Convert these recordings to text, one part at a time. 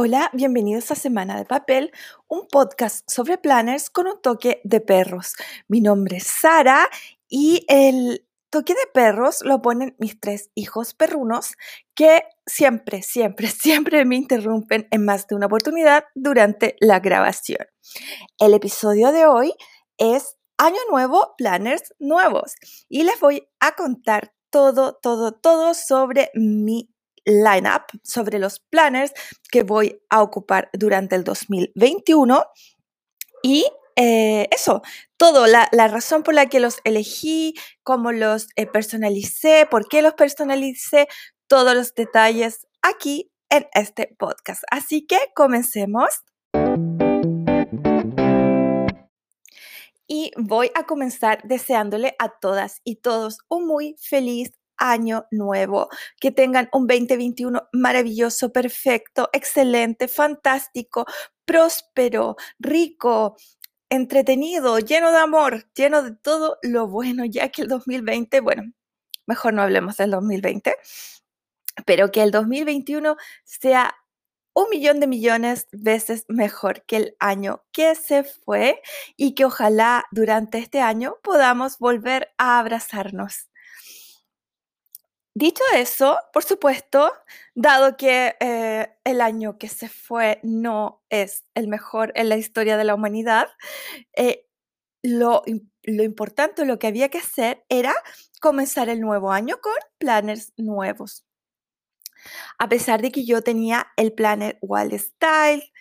Hola, bienvenidos a Semana de Papel, un podcast sobre planners con un toque de perros. Mi nombre es Sara y el toque de perros lo ponen mis tres hijos perrunos que siempre, siempre, siempre me interrumpen en más de una oportunidad durante la grabación. El episodio de hoy es Año Nuevo, planners nuevos y les voy a contar todo, todo, todo sobre mi lineup, sobre los planners que voy a ocupar durante el 2021 y eh, eso, todo, la, razón por la que los elegí, cómo los eh, personalicé, por qué los personalicé, todos los detalles aquí en este podcast. Así que comencemos. Y voy a comenzar deseándole a todas y todos un muy feliz año nuevo. Que tengan un 2021 maravilloso, perfecto, excelente, fantástico, próspero, rico, entretenido, lleno de amor, lleno de todo lo bueno, ya que el 2020, bueno, mejor no hablemos del 2020, pero que el 2021 sea un millón de millones veces mejor que el año que se fue y que ojalá durante este año podamos volver a abrazarnos. Dicho eso, por supuesto, dado que eh, el año que se fue no es el mejor en la historia de la humanidad, eh, lo, lo importante, lo que había que hacer era comenzar el nuevo año con planners nuevos. A pesar de que yo tenía el planner Wild Style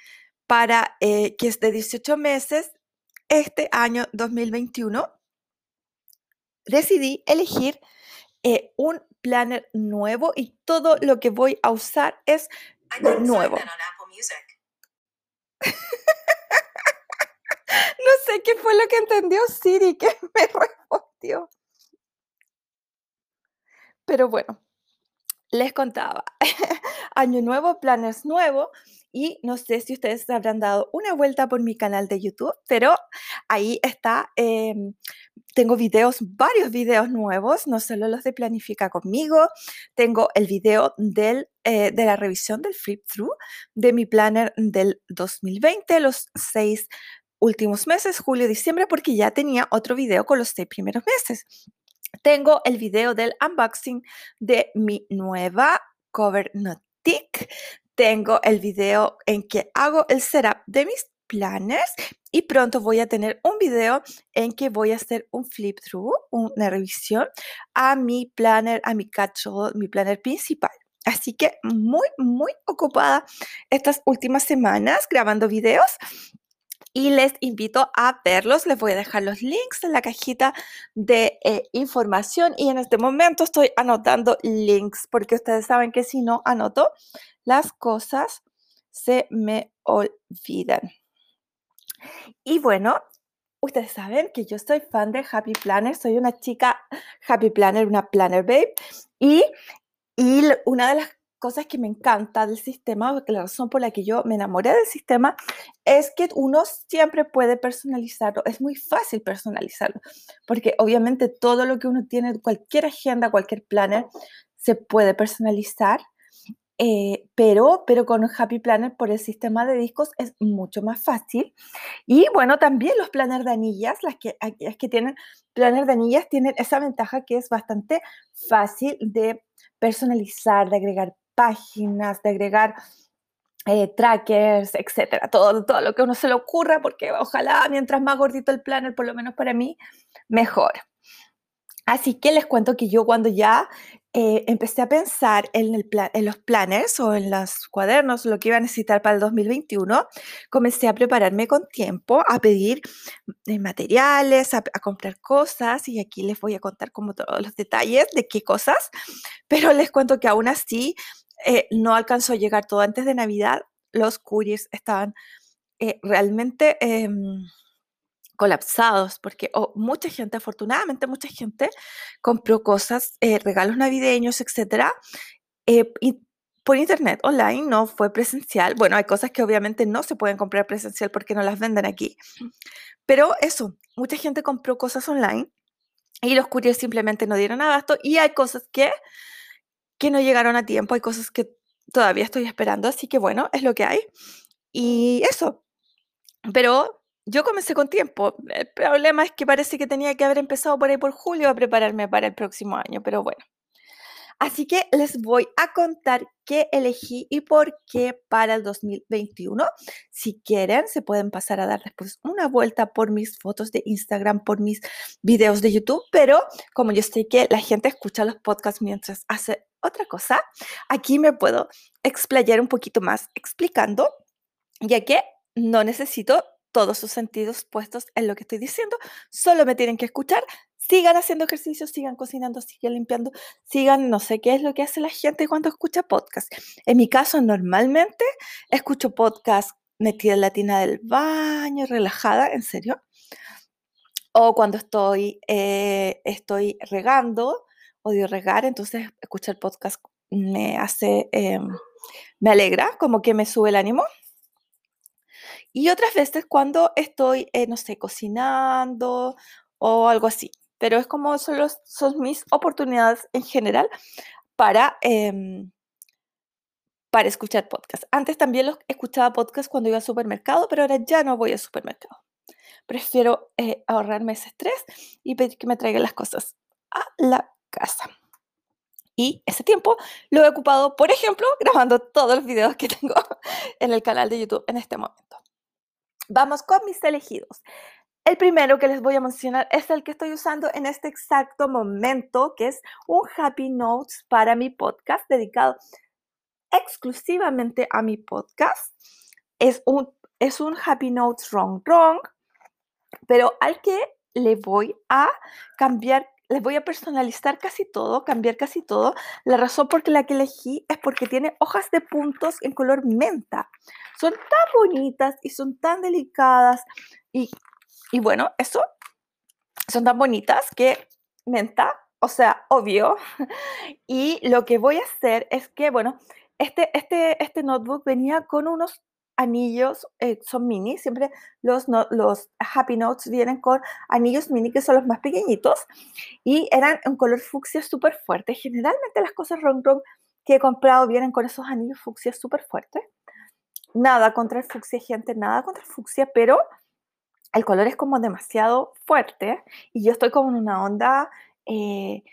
para eh, que es de 18 meses, este año 2021 decidí elegir un planner nuevo y todo lo que voy a usar es nuevo. no sé qué fue lo que entendió Siri que me respondió. Pero bueno, les contaba. Año nuevo, planes nuevo. Y no sé si ustedes habrán dado una vuelta por mi canal de YouTube, pero ahí está em, tengo videos, varios videos nuevos, no solo los de Planifica conmigo, tengo el video del, eh, de la revisión del flip through de mi planner del 2020, los seis últimos meses, julio, diciembre, porque ya tenía otro video con los seis primeros meses. Tengo el video del unboxing de mi nueva cover Notic. Tengo el video en que hago el setup de mis planners y pronto voy a tener un video en que voy a hacer un flip through, una revisión a mi planner, a mi catch-all, mi planner principal. Así que muy, muy ocupada estas últimas semanas grabando videos y les invito a verlos. Les voy a dejar los links en la cajita de eh, información y en este momento estoy anotando links porque ustedes saben que si no anoto las cosas se me olvidan. Y bueno, ustedes saben que yo soy fan de Happy Planner, soy una chica Happy Planner, una Planner Babe. Y, y una de las cosas que me encanta del sistema, la razón por la que yo me enamoré del sistema, es que uno siempre puede personalizarlo. Es muy fácil personalizarlo, porque obviamente todo lo que uno tiene, cualquier agenda, cualquier planner, se puede personalizar. Eh, pero, pero con Happy Planner por el sistema de discos es mucho más fácil. Y bueno, también los planners de anillas, las que, las que tienen planner de anillas, tienen esa ventaja que es bastante fácil de personalizar, de agregar páginas, de agregar eh, trackers, etcétera, todo, todo lo que uno se le ocurra, porque ojalá mientras más gordito el planner, por lo menos para mí, mejor. Así que les cuento que yo cuando ya eh, empecé a pensar en, el en los planners o en los cuadernos, lo que iba a necesitar para el 2021, comencé a prepararme con tiempo, a pedir eh, materiales, a, comprar cosas y aquí les voy a contar como todos los detalles de qué cosas, pero les cuento que aún así eh, no alcanzó a llegar todo antes de Navidad, los couriers estaban realmente em, colapsados, porque mucha gente, afortunadamente mucha gente, compró cosas, eh, regalos navideños, etcétera, eh, por internet, online, no fue presencial. Bueno, hay cosas que obviamente no se pueden comprar presencial porque no las venden aquí. Pero eso, mucha gente compró cosas online y los couriers simplemente no dieron abasto y hay cosas que, que no llegaron a tiempo, hay cosas que todavía estoy esperando, así que bueno, es lo que hay. Y eso. Pero yo comencé con tiempo. El problema es que parece que tenía que haber empezado por ahí por julio a prepararme para el próximo año, pero bueno. Así que les voy a contar qué elegí y por qué para el 2021. Si quieren, se pueden pasar a dar después una vuelta por mis fotos de Instagram, por mis videos de YouTube, pero como yo sé que la gente escucha los podcasts mientras hace otra cosa, aquí me puedo explayar un poquito más explicando, ya que no necesito todos sus sentidos puestos en lo que estoy diciendo, solo me tienen que escuchar sigan haciendo ejercicio, sigan cocinando, sigan limpiando, sigan, no sé qué es lo que hace la gente cuando escucha podcast. En mi caso, normalmente escucho podcast metida en la tina del baño, relajada, en serio. O cuando estoy, eh, estoy regando, odio regar, entonces escuchar podcast me hace, em, me alegra, como que me sube el ánimo. Y otras veces cuando estoy, eh, no sé, cocinando o algo así pero es como son, son mis oportunidades en general para, em, para escuchar podcast. Antes también los escuchaba podcast cuando iba al supermercado, pero ahora ya no voy al supermercado. Prefiero eh, ahorrarme ese estrés y pedir que me traigan las cosas a la casa. Y ese tiempo lo he ocupado, por ejemplo, grabando todos los videos que tengo en el canal de YouTube en este momento. Vamos con mis elegidos. El primero que les voy a mencionar es el que estoy usando en este exacto momento, que es un Happy Notes para mi podcast dedicado exclusivamente a mi podcast. Es un, es un Happy Notes Wrong Wrong, pero al que le voy a cambiar, les voy a personalizar casi todo, cambiar casi todo. La razón por la que elegí es porque tiene hojas de puntos en color menta. Son tan bonitas y son tan delicadas y y bueno, eso son tan bonitas que menta, o sea, obvio. Y lo que voy a hacer es que, bueno, este, este, este notebook venía con unos anillos, eh, son mini, siempre los, Happy Notes vienen con anillos mini que son los más pequeñitos y eran un color fucsia súper fuerte. Generalmente las cosas ron ron que he comprado vienen con esos anillos fucsia súper fuertes. Nada contra el fucsia, gente, nada contra el fucsia, pero el color es como demasiado fuerte y yo estoy como en una onda eh,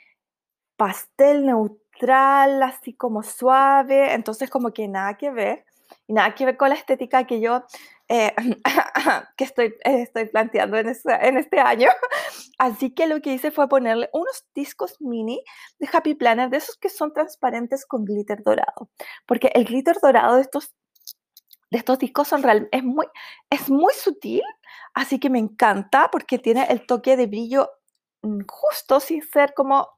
pastel neutral, así como suave, entonces como que nada que ver y nada que ver con la estética que yo eh, que estoy, estoy planteando en, en este año. Así que lo que hice fue ponerle unos discos mini de Happy Planner, de esos que son transparentes con glitter dorado, porque el glitter dorado de estos de estos discos son real, es muy, es muy sutil, así que me encanta porque tiene el toque de brillo mm, justo sin ser como,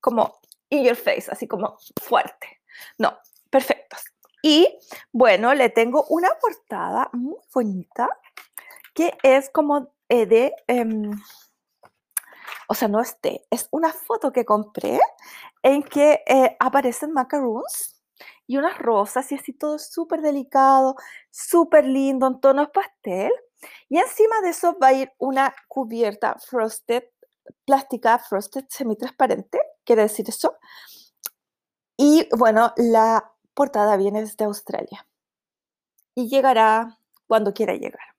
como in your face, así como fuerte. No, perfectos. Y bueno, le tengo una portada muy bonita que es como eh, de, em, o sea, no es es una foto que compré en que eh, aparecen macaroons y unas rosas y así todo súper delicado, súper lindo en tonos pastel. Y encima de eso va a ir una cubierta frosted, plástica frosted semitransparente, quiere decir eso. Y bueno, la portada viene desde Australia y llegará cuando quiera llegar.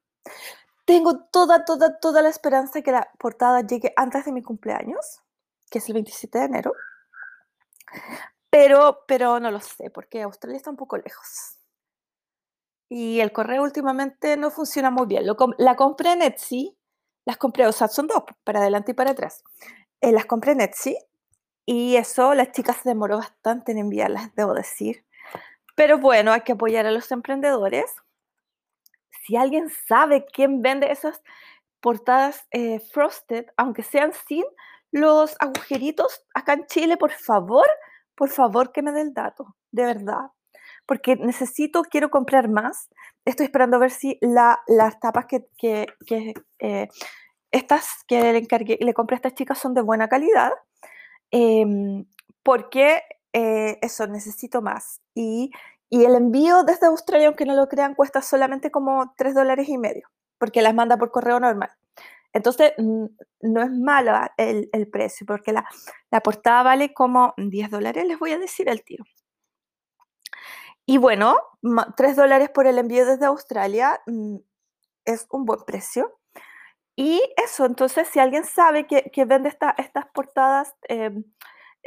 Tengo toda, toda, toda la esperanza que la portada llegue antes de mi cumpleaños, que es el 27 de enero. Pero, pero no lo sé, porque Australia está un poco lejos. Y el correo últimamente no funciona muy bien. Lo, la compré en Etsy, las compré, o sea, son dos, para adelante y para atrás. Eh, las compré en Etsy y eso, las chicas se demoró bastante en enviarlas, debo decir. Pero bueno, hay que apoyar a los emprendedores. Si alguien sabe quién vende esas portadas eh, frosted, aunque sean sin los agujeritos acá en Chile, por favor, por favor que me dé el dato, de verdad, porque necesito, quiero comprar más. Estoy esperando a ver si la, las tapas que, que, eh, estas que le encargué, le compré a estas chicas son de buena calidad, em, porque eh, eso, necesito más. Y, y el envío desde Australia, aunque no lo crean, cuesta solamente como 3 dólares y medio, porque las manda por correo normal. Entonces, no es malo el, precio, porque la, portada vale como 10 dólares, les voy a decir el tiro. Y bueno, 3 dólares por el envío desde Australia mm, es un buen precio. Y eso, entonces, si alguien sabe que, vende estas portadas em,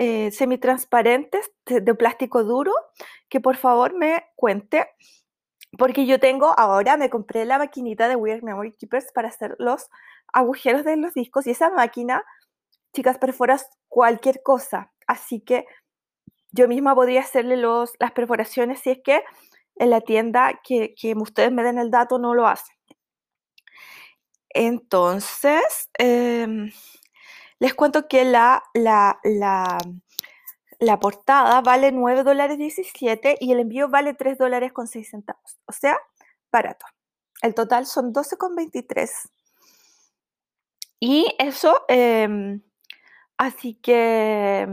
eh, semitransparentes de, plástico duro, que por favor me cuente, porque yo tengo ahora, me compré la maquinita de Weird Memory Keepers para hacer los agujeros de los discos y esa máquina, chicas, perforas cualquier cosa. Así que yo misma podría hacerle los, las perforaciones si es que en la tienda que, que ustedes me den el dato no lo hacen. Entonces, em, les cuento que la, la, la, portada vale 9 dólares 17 y el envío vale 3 dólares con 6 centavos. O sea, barato. El total son 12,23. Y eso, em, así que,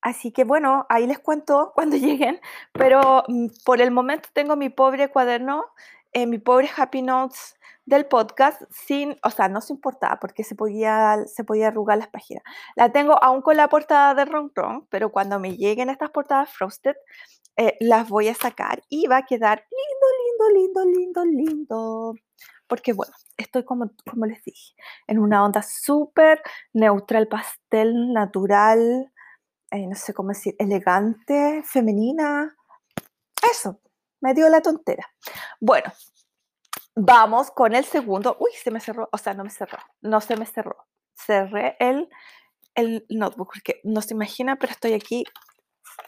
así que bueno, ahí les cuento cuando lleguen, pero mm, por el momento tengo mi pobre cuaderno, eh, mi pobre Happy Notes del podcast sin, o sea, no se importaba porque se podía, se podía arrugar las páginas. La tengo aún con la portada de Ron Ron, pero cuando me lleguen estas portadas Frosted, eh, las voy a sacar y va a quedar lindo, lindo, lindo, lindo, lindo. Porque bueno, estoy como, como les dije, en una onda súper neutral, pastel, natural, eh, no sé cómo decir, elegante, femenina. Eso, me dio la tontera. Bueno, Vamos con el segundo. Uy, se me cerró. O sea, no me cerró. No se me cerró. Cerré el, el notebook porque no se imagina, pero estoy aquí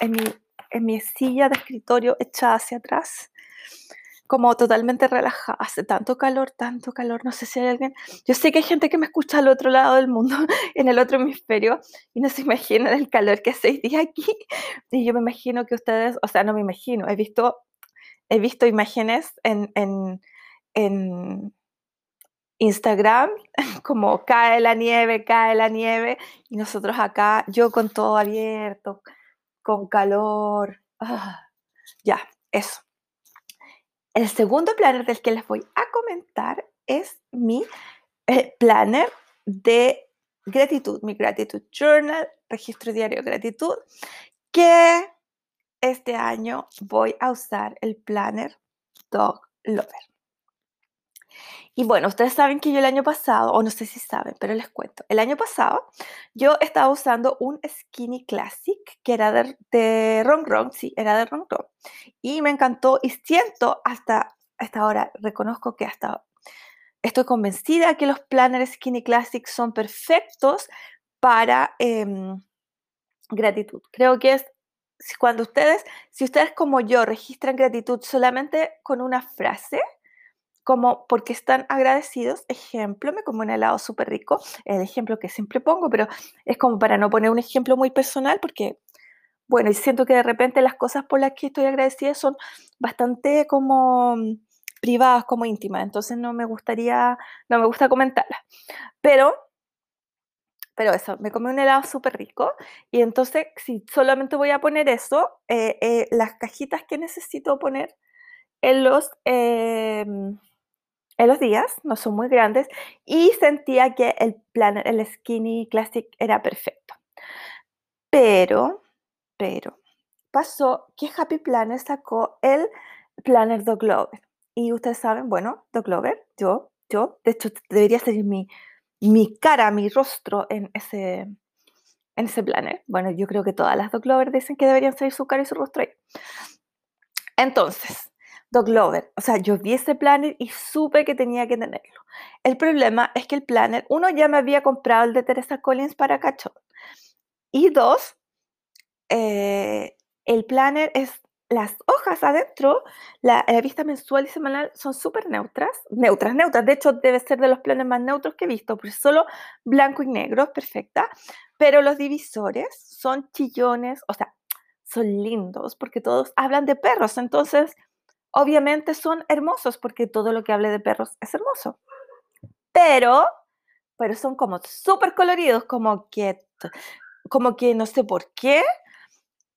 en mi, en mi silla de escritorio echada hacia atrás, como totalmente relajada. Hace tanto calor, tanto calor. No sé si hay alguien. Yo sé que hay gente que me escucha al otro lado del mundo, en el otro hemisferio, y no se imaginan el calor que hace hoy día aquí. Y yo me imagino que ustedes, o sea, no me imagino, he visto, he visto imágenes en, Instagram, como cae la nieve, cae la nieve, y nosotros acá, yo con todo abierto, con calor. Ah, ya, eso. El segundo planner del que les voy a comentar es mi eh, planner de gratitud, mi gratitud journal, registro diario de gratitud, que este año voy a usar el planner Dog Lover. Y bueno, ustedes saben que yo el año pasado, o no sé si saben, pero les cuento, el año pasado yo estaba usando un Skinny Classic que era de, de Ron sí, era de Ron Ron. Y me encantó y siento hasta, hasta ahora, reconozco que hasta estoy convencida que los planners Skinny Classic son perfectos para em, gratitud. Creo que es cuando ustedes, si ustedes como yo registran gratitud solamente con una frase, como porque están agradecidos. Ejemplo, me como un helado súper rico, el ejemplo que siempre pongo, pero es como para no poner un ejemplo muy personal, porque, bueno, y siento que de repente las cosas por las que estoy agradecida son bastante como mm, privadas, como íntimas, entonces no me gustaría, no me gusta comentarlas. Pero, pero eso, me comí un helado súper rico y entonces si solamente voy a poner eso, eh, eh, las cajitas que necesito poner en los... Em, en los días, no son muy grandes, y sentía que el planner, el Skinny Classic era perfecto. Pero, pero, pasó que Happy Planner sacó el Planner Dog Lover. Y ustedes saben, bueno, Dog Lover, yo, yo, de hecho debería ser mi, mi cara, mi rostro en ese, en ese planner. Bueno, yo creo que todas las Dog Lover dicen que deberían ser su cara y su rostro ahí. Entonces, Dog Lover. O sea, yo vi ese planner y supe que tenía que tenerlo. El problema es que el planner, uno, ya me había comprado el de Teresa Collins para cachorro. Y dos, eh, el planner es las hojas adentro, la, vista mensual y semanal son súper neutras, neutras, neutras. De hecho, debe ser de los planes más neutros que he visto, porque solo blanco y negro, perfecta. Pero los divisores son chillones, o sea, son lindos, porque todos hablan de perros. Entonces, obviamente son hermosos porque todo lo que hable de perros es hermoso. Pero, pero son como súper coloridos, como que, como que no sé por qué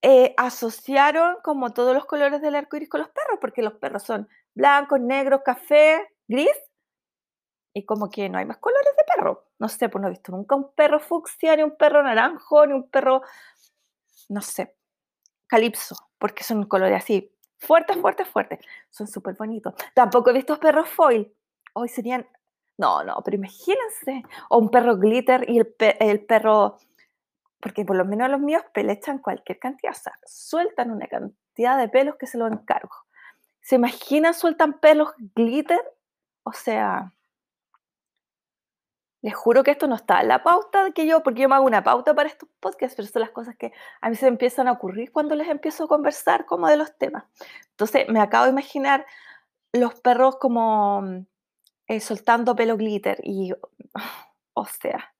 eh, asociaron como todos los colores del arco iris con los perros, porque los perros son blancos, negros, café, gris, y como que no hay más colores de perro. No sé, pues no he visto nunca un perro fucsia, ni un perro naranjo, ni un perro, no sé, calipso porque son colores así, fuertes, fuertes, fuertes. Son súper bonitos. Tampoco he visto perros foil. Hoy serían, no, no, pero imagínense, o un perro glitter y el, el perro, porque por lo menos los míos pelechan cualquier cantidad, o sea, sueltan una cantidad de pelos que se lo encargo. ¿Se imaginan sueltan pelos glitter? O sea, les juro que esto no está en la pauta que yo, porque yo me hago una pauta para estos podcasts, pero son las cosas que a mí se empiezan a ocurrir cuando les empiezo a conversar como de los temas. Entonces, me acabo de imaginar los perros como eh, soltando pelo glitter y, o sea,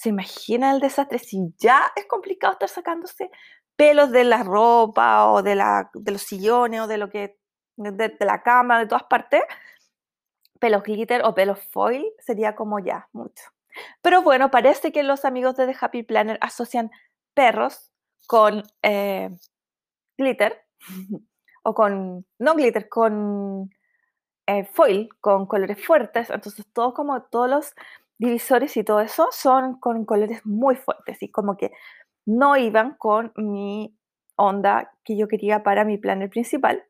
¿se imagina el desastre? Si ya es complicado estar sacándose pelos de la ropa o de, la, de los sillones o de lo que, de la cama, de todas partes, pelos glitter o pelos foil sería como ya, mucho. Pero bueno, parece que los amigos de The Happy Planner asocian perros con eh, glitter o con, no glitter, con eh, foil, con colores fuertes. Entonces, todo como todos los divisores y todo eso son con colores muy fuertes y como que no iban con mi onda que yo quería para mi planner principal.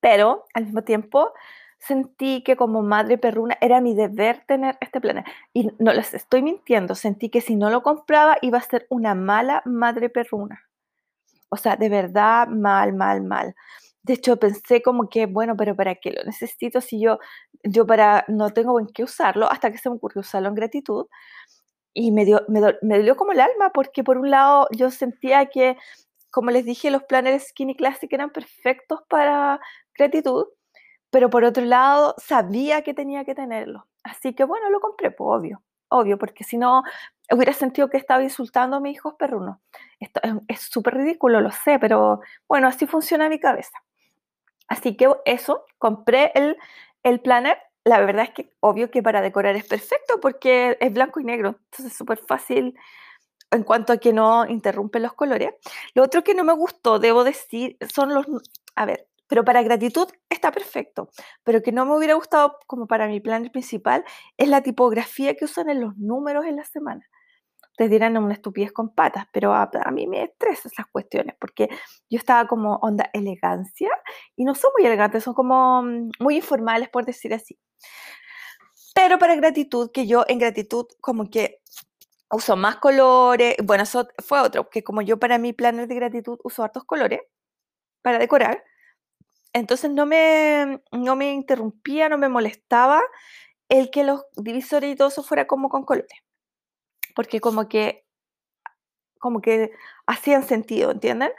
Pero al mismo tiempo sentí que como madre perruna era mi deber tener este planner. Y no les estoy mintiendo, sentí que si no lo compraba iba a ser una mala madre perruna. O sea, de verdad, mal, mal, mal. De hecho, pensé como que, bueno, pero ¿para qué lo necesito si yo, yo para, no tengo en qué usarlo? Hasta que se me ocurrió usarlo en gratitud. Y me, dio, me, me dolió como el alma, porque por un lado yo sentía que, como les dije, los planners Skinny Classic eran perfectos para gratitud, pero por otro lado sabía que tenía que tenerlo. Así que bueno, lo compré, pues obvio, obvio, porque si no hubiera sentido que estaba insultando a mis hijos perrunos. Esto es súper ridículo, lo sé, pero bueno, así funciona mi cabeza. Así que eso, compré el, el planner. La verdad es que obvio que para decorar es perfecto porque es blanco y negro, entonces es súper fácil en cuanto a que no interrumpe los colores. Lo otro que no me gustó, debo decir, son los, a ver, pero para gratitud está perfecto. Pero que no me hubiera gustado como para mi plan principal es la tipografía que usan en los números en la semana. Ustedes dirán una estupidez con patas, pero a, mí me estresan esas cuestiones porque yo estaba como onda elegancia y no son muy elegantes, son como mm, muy informales, por decir así. Pero para gratitud, que yo en gratitud como que uso más colores, bueno, eso fue otro, que como yo para mi planner de gratitud uso hartos colores para decorar, entonces no me, no me interrumpía, no me molestaba el que los divisores y todo eso fuera como con colores. Porque como que como que hacían sentido, ¿entienden?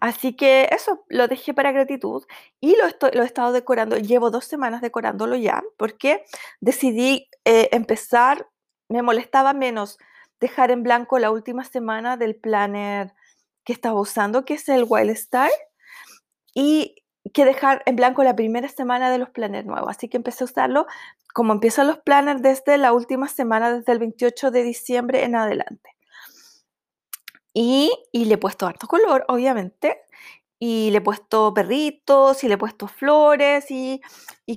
Así que eso, lo dejé para gratitud y lo, estoy, lo he estado decorando, llevo dos semanas decorándolo ya, porque decidí eh, empezar, me molestaba menos dejar en blanco la última semana del planner que estaba usando, que es el Wild Star, y que dejar en blanco la primera semana de los planners nuevos. Así que empecé a usarlo como empiezan los planners desde la última semana, desde el 28 de diciembre en adelante. Y, le he puesto harto color, obviamente. Y le he puesto perritos y le he puesto flores y,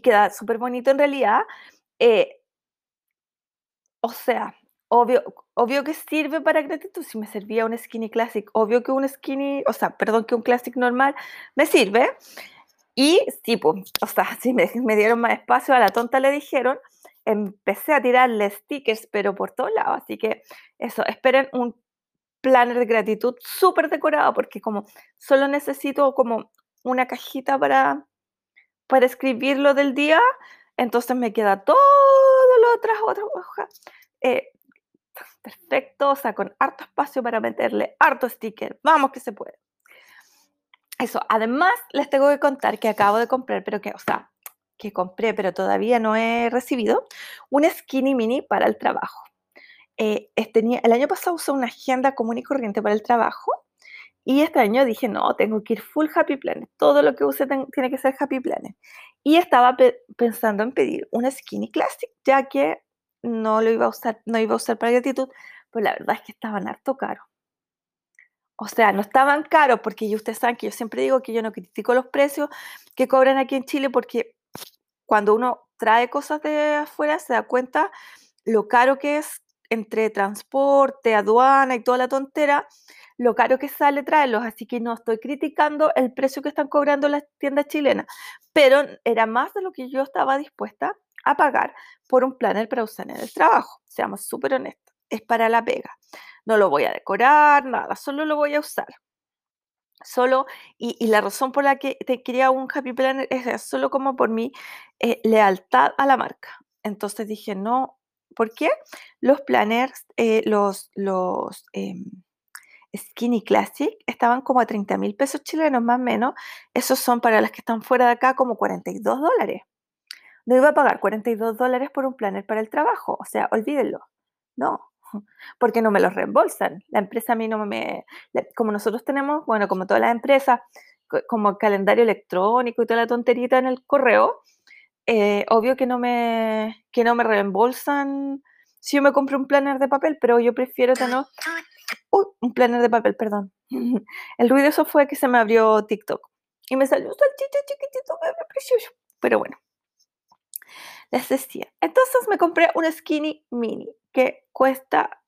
queda súper bonito en realidad. Eh, o sea, obvio, obvio que sirve para gratitud. Si me servía un skinny classic, obvio que un skinny, o sea, perdón, que un classic normal me sirve. Y sí, o sea, sí me, dieron más espacio, a la tonta le dijeron, empecé a tirarle stickers, pero por todos lados. Así que eso, esperen un planner de gratitud súper decorado, porque como solo necesito como una cajita para, para escribir lo del día, entonces me queda todo lo otras otras hojas. Eh, perfecto, o sea, con harto espacio para meterle harto sticker. Vamos que se puede. Eso, además les tengo que contar que acabo de comprar, pero que, o sea, que compré, pero todavía no he recibido, un skinny mini para el trabajo. Eh, el año pasado usé una agenda común y corriente para el trabajo y este año dije, no, tengo que ir full Happy Planet. Todo lo que use tiene que ser Happy Planet. Y estaba pensando en pedir un Skinny Classic, ya que no lo iba a usar, no iba a usar para gratitud, pues la verdad es que estaban harto caro. O sea, no estaban caros porque ustedes saben que yo siempre digo que yo no critico los precios que cobran aquí en Chile porque cuando uno trae cosas de afuera se da cuenta lo caro que es entre transporte, aduana y toda la tontera, lo caro que sale traerlos, así que no estoy criticando el precio que están cobrando las tiendas chilenas, pero era más de lo que yo estaba dispuesta a pagar por un planner para usar en el trabajo. Seamos súper honestos, es para la pega. No lo voy a decorar, nada, solo lo voy a usar. Solo, y, la razón por la que te quería un Happy Planner es solo como por mi eh, lealtad a la marca. Entonces dije, no, ¿por qué? Los planners, eh, los, los em, Skinny Classic estaban como a 30 mil pesos chilenos más o menos. Esos son para las que están fuera de acá como 42 dólares. No iba a pagar 42 dólares por un planner para el trabajo. O sea, olvídenlo. No, porque no me los reembolsan. La empresa a mí no me... Como nosotros tenemos, bueno, como todas las empresas, como calendario electrónico y toda la tonterita en el correo, eh, obvio que no, me, que no me reembolsan si yo me compro un planner de papel, pero yo prefiero tener... Uy, un planner de papel, perdón. El ruido eso fue que se me abrió TikTok y me salió un salchicha chiquitito, precioso. Pero bueno, les decía. Entonces me compré un skinny mini que cuesta,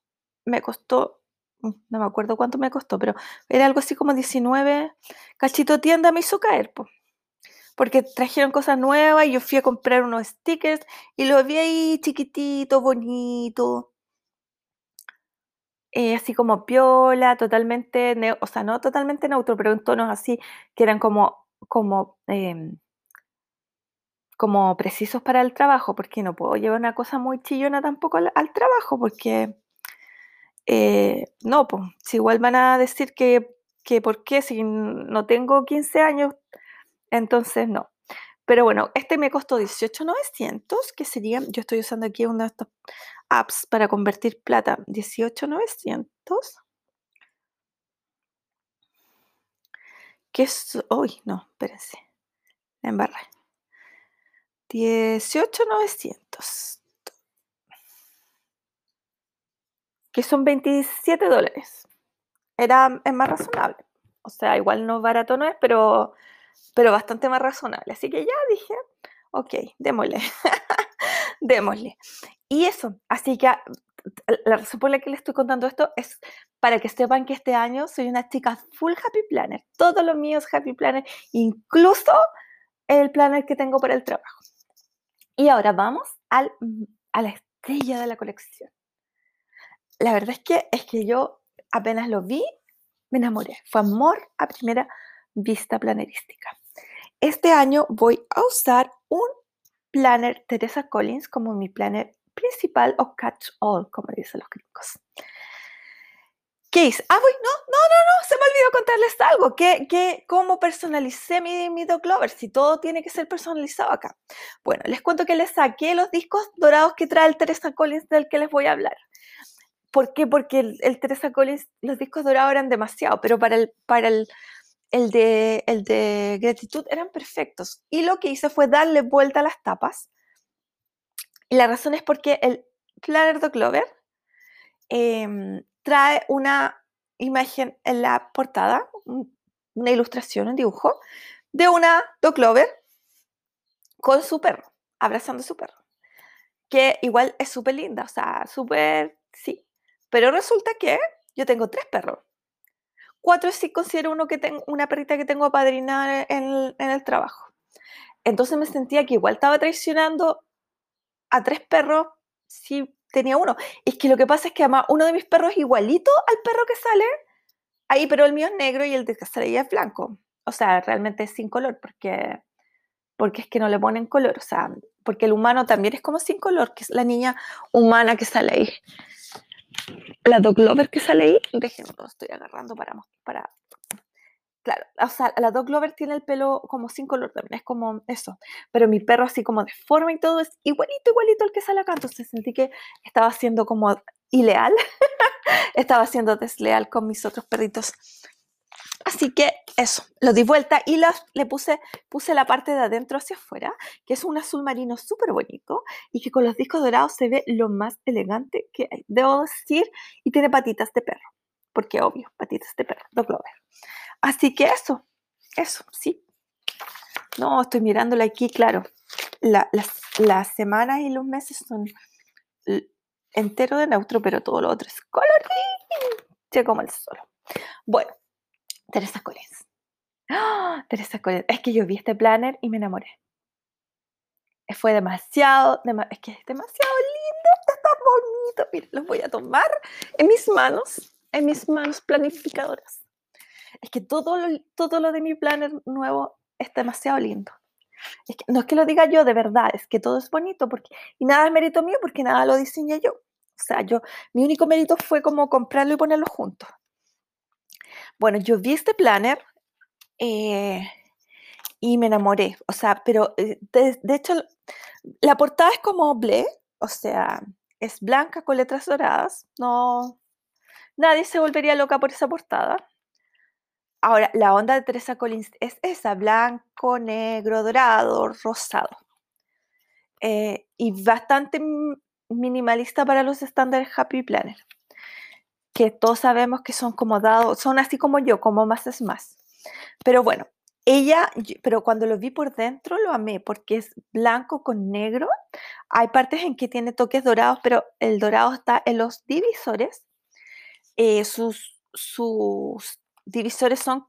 me costó, mm, no me acuerdo cuánto me costó, pero era algo así como 19. Cachito tienda me hizo caer, porque trajeron cosas nuevas y yo fui a comprar unos stickers y lo vi ahí chiquitito, bonito. Eh, así como piola, totalmente, o sea, no totalmente neutro, pero en tonos así que eran como, como em, como precisos para el trabajo, porque no puedo llevar una cosa muy chillona tampoco al, trabajo, porque eh, no, pues, si igual van a decir que, que por qué, si no tengo 15 años, entonces no. Pero bueno, este me costó 18,900, que sería, yo estoy usando aquí una de estas apps para convertir plata, 18,900. Que es, uy, no, espérense, embarré. 18,900. Que son 27 dólares. Era, es más razonable. O sea, igual no barato no es, pero, pero bastante más razonable. Así que ya dije, ok, démosle. démosle. Y eso, así que la razón por la que les estoy contando esto es para que sepan que este año soy una chica full happy planner. Todo lo mío es happy planner, incluso el planner que tengo para el trabajo. Y ahora vamos mm, a la estrella de la colección. La verdad es que, es que yo apenas lo vi, me enamoré. Fue amor a primera vista planerística. Este año voy a usar un planner Teresa Collins como mi planner principal o catch all, como dicen los gringos. ¿Qué hice? Ah, voy, no, no, no, no, se me olvidó contarles algo. ¿Qué, qué, ¿Cómo personalicé mi, mi Dog Lover? Si todo tiene que ser personalizado acá. Bueno, les cuento que les saqué los discos dorados que trae el Teresa Collins del que les voy a hablar. ¿Por qué? Porque el, Teresa Collins, los discos dorados eran demasiado, pero para el, para el, el, de, el de gratitud eran perfectos. Y lo que hice fue darle vuelta a las tapas. Y la razón es porque el Planner Dog Lover em, trae una imagen en la portada, una ilustración, un dibujo, de una dog lover con su perro, abrazando a su perro, que igual es súper linda, o sea, súper, sí. Pero resulta que yo tengo tres perros. Cuatro si considero uno que tengo, una perrita que tengo apadrinada en en el trabajo. Entonces me sentía que igual estaba traicionando a tres perros si tenía uno. Es que lo que pasa es que además uno de mis perros es igualito al perro que sale ahí, pero el mío es negro y el de ahí es blanco. O sea, realmente es sin color porque, porque es que no le ponen color. O sea, porque el humano también es como sin color, que es la niña humana que sale ahí. La dog lover que sale ahí, déjenme, lo estoy agarrando para Claro, o sea, la Dog Lover tiene el pelo como sin color también, es como eso. Pero mi perro así como de forma y todo es igualito, igualito al que sale acá. Entonces sentí que estaba siendo como ileal, estaba siendo desleal con mis otros perritos. Así que eso, lo di vuelta y le puse, puse la parte de adentro hacia afuera, que es un azul marino súper bonito y que con los discos dorados se ve lo más elegante que hay. Debo decir, y tiene patitas de perro, porque obvio, patitas de perro, Dog Lover. Así que eso, eso, sí. No, estoy mirándolo aquí, claro. las, semanas y los meses son entero de neutro, pero todo lo otro es colorín. Ya como el sol. Bueno, Teresa Collins. ¡Ah! Teresa Collins. Es que yo vi este planner y me enamoré. Fue demasiado, es que es demasiado lindo, está bonito. Miren, los voy a tomar en mis manos, en mis manos planificadoras. Es que todo lo, todo lo de mi planner nuevo es demasiado lindo. no es que lo diga yo de verdad, es que todo es bonito porque, y nada es mérito mío porque nada lo diseñé yo. O sea, yo, mi único mérito fue como comprarlo y ponerlo juntos. Bueno, yo vi este planner eh, y me enamoré. O sea, pero eh, de, hecho, la portada es como ble, o sea, es blanca con letras doradas. No, nadie se volvería loca por esa portada. Ahora, la onda de Teresa Collins es esa, blanco, negro, dorado, rosado. Eh, y bastante minimalista para los estándares Happy Planner, que todos sabemos que son como dados, son así como yo, como más es más. Pero bueno, ella, pero cuando lo vi por dentro lo amé porque es blanco con negro. Hay partes en que tiene toques dorados, pero el dorado está en los divisores. Eh, sus, sus divisores son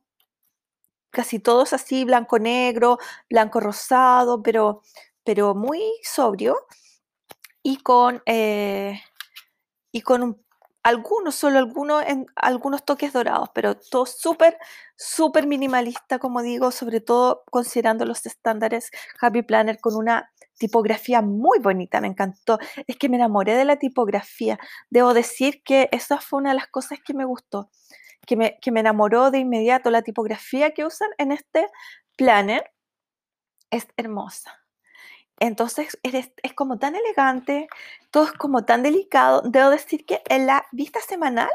casi todos así, blanco-negro, blanco-rosado, pero, pero muy sobrio y con, eh, y con un algunos, solo algunos, en, algunos toques dorados, pero todo súper, súper minimalista, como digo, sobre todo considerando los estándares Happy Planner con una tipografía muy bonita, me encantó. Es que me enamoré de la tipografía. Debo decir que esa fue una de las cosas que me gustó, que me, que me enamoró de inmediato. La tipografía que usan en este planner es hermosa. Entonces es, es como tan elegante, todo es como tan delicado. Debo decir que en la vista semanal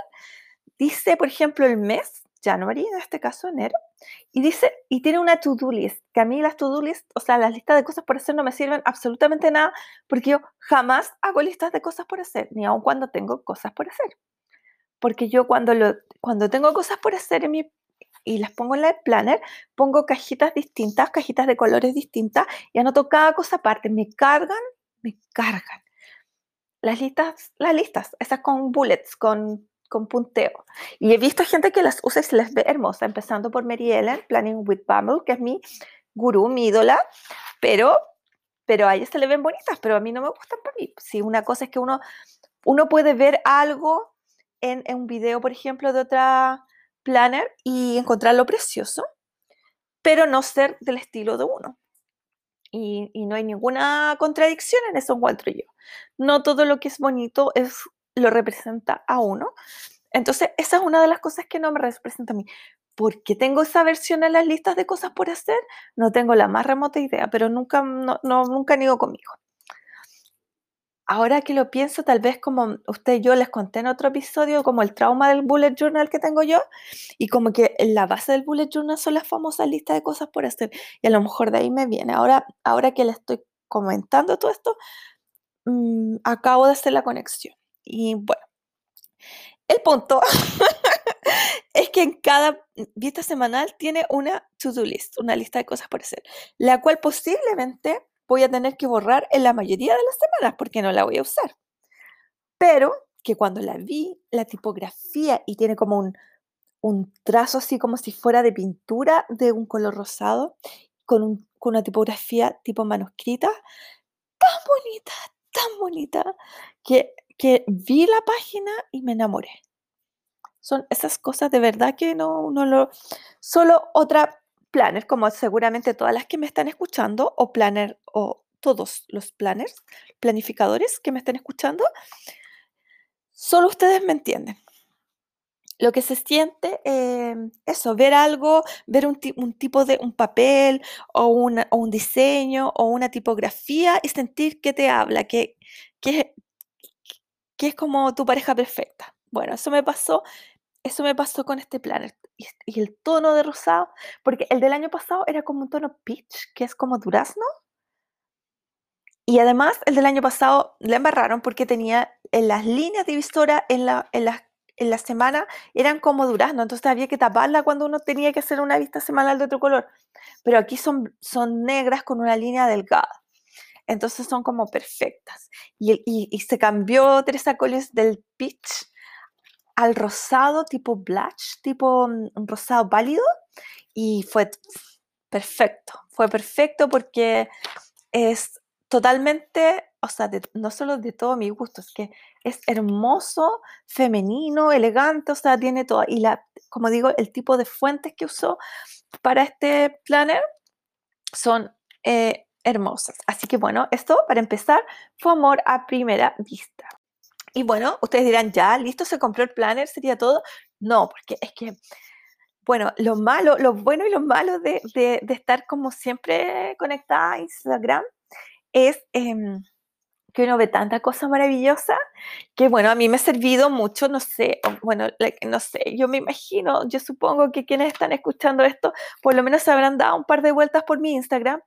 dice, por ejemplo, el mes, January, en este caso enero, y dice, y tiene una to-do list, que a mí las to-do list, o sea, las listas de cosas por hacer no me sirven absolutamente nada, porque yo jamás hago listas de cosas por hacer, ni aun cuando tengo cosas por hacer. Porque yo cuando, lo, cuando tengo cosas por hacer en mi y las pongo en la planner, pongo cajitas distintas, cajitas de colores distintas y anoto cada cosa aparte. Me cargan, me cargan. Las listas, las listas, esas con bullets, con, con punteo. Y he visto gente que las usa y se les ve hermosa, empezando por Mary Ellen, Planning with Bumble, que es mi gurú, mi ídola, pero, pero a ella se le ven bonitas, pero a mí no me gustan para mí. Si una cosa es que uno, uno puede ver algo en, un video, por ejemplo, de otra planner y encontrarlo precioso, pero no ser del estilo de uno. Y, no hay ninguna contradicción en eso, encuentro yo. No todo lo que es bonito es, lo representa a uno. Entonces, esa es una de las cosas que no me representa a mí. ¿Por qué tengo esa versión en las listas de cosas por hacer? No tengo la más remota idea, pero nunca, no, nunca niego conmigo ahora que lo pienso, tal vez como usted y yo les conté en otro episodio, como el trauma del bullet journal que tengo yo, y como que la base del bullet journal son las famosas listas de cosas por hacer, y a lo mejor de ahí me viene. Ahora, ahora que le estoy comentando todo esto, mm, acabo de hacer la conexión. Y bueno, el punto es que en cada vista semanal tiene una to-do list, una lista de cosas por hacer, la cual posiblemente voy a tener que borrar en la mayoría de las semanas porque no la voy a usar. Pero que cuando la vi, la tipografía y tiene como un, un trazo así como si fuera de pintura de un color rosado, con, una tipografía tipo manuscrita, tan bonita, tan bonita, que, que vi la página y me enamoré. Son esas cosas de verdad que no, no lo... Solo otra planners, como seguramente todas las que me están escuchando, o planner, o todos los planners, planificadores que me están escuchando, solo ustedes me entienden. Lo que se siente, em, eso, ver algo, ver un, tipo de un papel o, o, un diseño o una tipografía y sentir que te habla, que, que, que es como tu pareja perfecta. Bueno, eso me pasó eso me pasó con este planner. Y, el tono de rosado, porque el del año pasado era como un tono peach, que es como durazno. Y además el del año pasado le embarraron porque tenía en las líneas divisoras en la, en la, en la semana eran como durazno, entonces había que taparla cuando uno tenía que hacer una vista semanal de otro color. Pero aquí son, son negras con una línea delgada. Entonces son como perfectas. Y, y, se cambió Teresa Collins del peach al rosado tipo blush, tipo mm, un rosado pálido, y fue perfecto, fue perfecto porque es totalmente, o sea, no solo de todo mi gusto, es que es hermoso, femenino, elegante, o sea, tiene todo. Y la, como digo, el tipo de fuentes que usó para este planner son eh, hermosas. Así que bueno, esto para empezar fue amor a primera vista. Y bueno, ustedes dirán, ya, listo, se compró el planner, sería todo. No, porque es que, bueno, lo malo, lo bueno y lo malo de, de, estar como siempre conectada a Instagram es em, que uno ve tanta cosa maravillosa que, bueno, a mí me ha servido mucho, no sé, bueno, no sé, yo me imagino, yo supongo que quienes están escuchando esto, por lo menos se habrán dado un par de vueltas por mi Instagram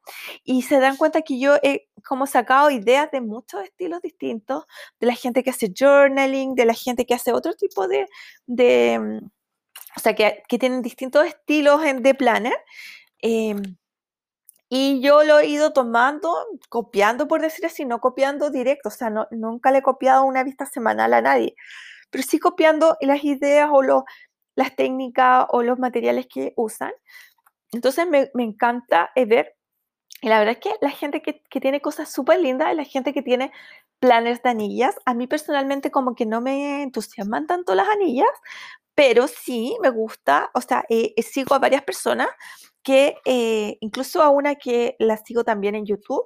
y se dan cuenta que yo he como sacado ideas de muchos estilos distintos, de la gente que hace journaling, de la gente que hace otro tipo de, de mm, o sea, que, que tienen distintos estilos de planner. Eh, y yo lo he ido tomando, copiando, por decir así, no copiando directo, o sea, no, nunca le he copiado una vista semanal a nadie, pero sí copiando las ideas o las técnicas o los materiales que usan. Entonces me, me encanta eh, ver, y la verdad es que la gente que, que tiene cosas súper lindas, la gente que tiene planners de anillas, a mí personalmente como que no me entusiasman tanto las anillas, pero sí me gusta, o sea, eh, sigo a varias personas que, eh, incluso a una que la sigo también en YouTube,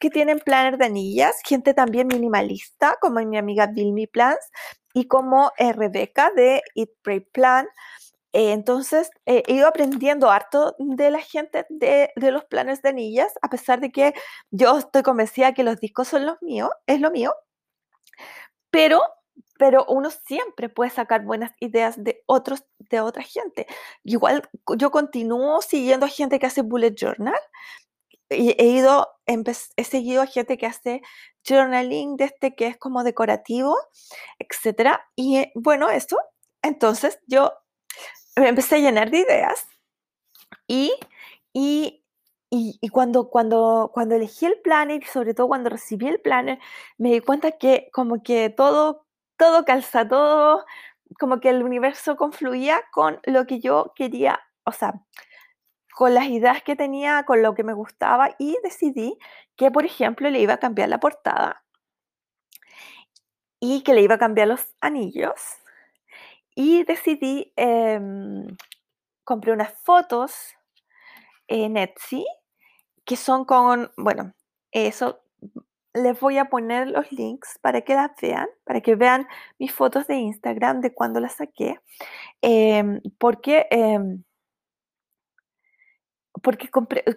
que tienen planner de anillas, gente también minimalista, como mi amiga Vilmi Plans y como eh, Rebeca de Eat Pray Plan. Eh, entonces, he ido aprendiendo harto de la gente de, de, los planes de anillas, a pesar de que yo estoy convencida que los discos son los míos, es lo mío, pero pero uno siempre puede sacar buenas ideas de otros, de otra gente. Igual yo continúo siguiendo a gente que hace bullet journal y he ido, he seguido a gente que hace journaling de este que es como decorativo, etcétera. Y eh, bueno, eso. Entonces yo me empecé a llenar de ideas y, y, y, y, cuando, cuando, cuando elegí el planner, sobre todo cuando recibí el planner, me di cuenta que como que todo todo calza, todo como que el universo confluía con lo que yo quería, o sea, con las ideas que tenía, con lo que me gustaba y decidí que, por ejemplo, le iba a cambiar la portada y que le iba a cambiar los anillos y decidí, eh, compré unas fotos en Etsy que son con, bueno, eso les voy a poner los links para que las vean, para que vean mis fotos de Instagram de cuando las saqué, em, porque, porque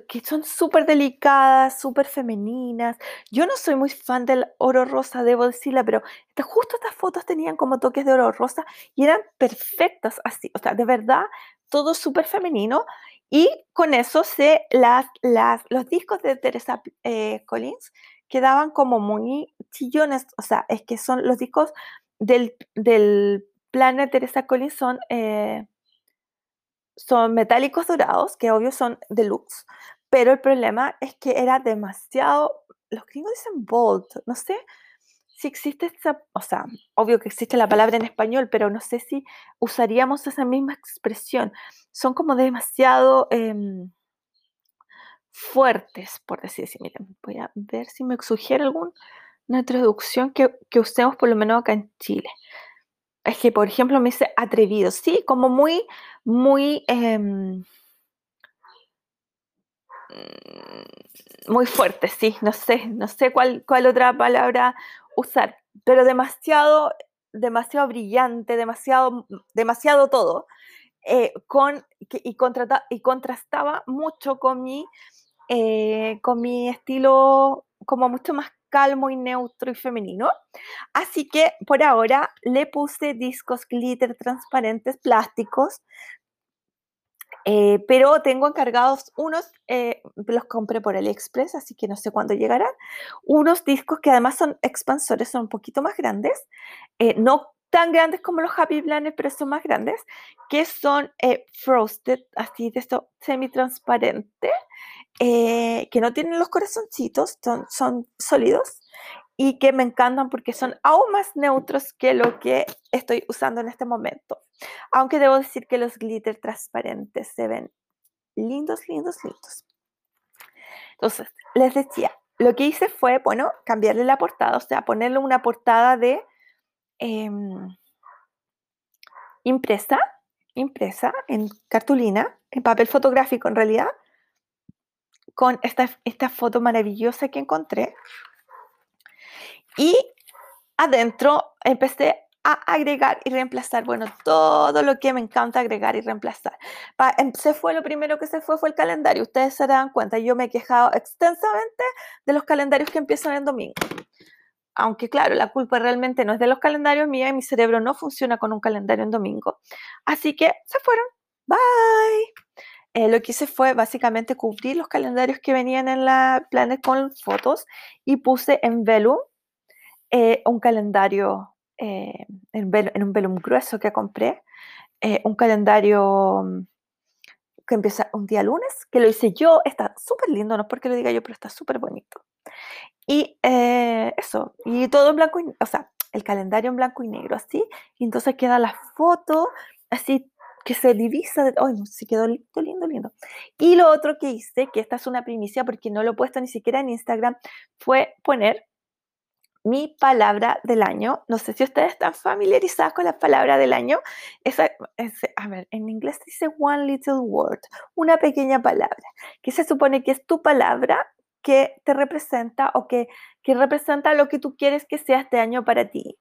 que son súper delicadas, súper femeninas. Yo no soy muy fan del oro rosa, debo decirla, pero justo estas fotos tenían como toques de oro rosa y eran perfectas así, o sea, de verdad, todo súper femenino. Y con eso las, las, los discos de Teresa eh, Collins quedaban como muy chillones, o sea, es que son los discos del, del Planet Teresa Collins son, eh, son metálicos dorados, que obvio son deluxe, pero el problema es que era demasiado, los gringos dicen bold, no sé si existe esa, o sea, obvio que existe la palabra en español, pero no sé si usaríamos esa misma expresión. Son como demasiado... Em, fuertes, por decir así. Miren, voy a ver si me sugiere alguna traducción que, que usemos por lo menos acá en Chile. Es que, por ejemplo, me dice atrevido, sí, como muy, muy, eh, muy fuerte, sí, no sé, no sé cuál, cuál otra palabra usar, pero demasiado, demasiado brillante, demasiado, demasiado todo, eh, con, y, y contrastaba mucho con mi eh, con mi estilo como mucho más calmo y neutro y femenino. Así que por ahora le puse discos glitter transparentes plásticos, eh, pero tengo encargados unos, eh, los compré por AliExpress, así que no sé cuándo llegarán, unos discos que además son expansores, son un poquito más grandes, no tan grandes como los Happy Planners, pero son más grandes, que son eh, frosted, así de esto semi-transparente, eh, que no tienen los corazoncitos, son, son sólidos, y que me encantan porque son aún más neutros que lo que estoy usando en este momento. Aunque debo decir que los glitter transparentes se ven lindos, lindos, lindos. Entonces, les decía, lo que hice fue, bueno, cambiarle la portada, o sea, ponerle una portada de em, impresa, impresa en cartulina, en papel fotográfico en realidad, con esta, esta foto maravillosa que encontré. Y adentro empecé a agregar y reemplazar, bueno, todo lo que me encanta agregar y reemplazar. Em, se fue, lo primero que se fue fue el calendario. Ustedes se dan cuenta, yo me he quejado extensamente de los calendarios que empiezan el domingo. Aunque claro, la culpa realmente no es de los calendarios mía y mi cerebro no funciona con un calendario en domingo. Así que se fueron. Bye. Eh, lo que hice fue básicamente cubrir los calendarios que venían en la Planet con fotos y puse en Vellum eh, un calendario eh, en, un velum grueso que compré, un calendario mm, que empieza un día lunes, que lo hice yo, está súper lindo, no es porque lo diga yo, pero está súper bonito. Y eh, eso, y todo en blanco, y, o sea, el calendario en blanco y negro, así, y entonces queda la foto, así que se divisa, de, ¡ay, se quedó lindo, lindo, lindo! Y lo otro que hice, que esta es una primicia porque no lo he puesto ni siquiera en Instagram, fue poner mi palabra del año. No sé si ustedes están familiarizados con la palabra del año. Esa, a ver, en inglés dice one little word, una pequeña palabra, que se supone que es tu palabra que te representa o que, que representa lo que tú quieres que sea este año para ti.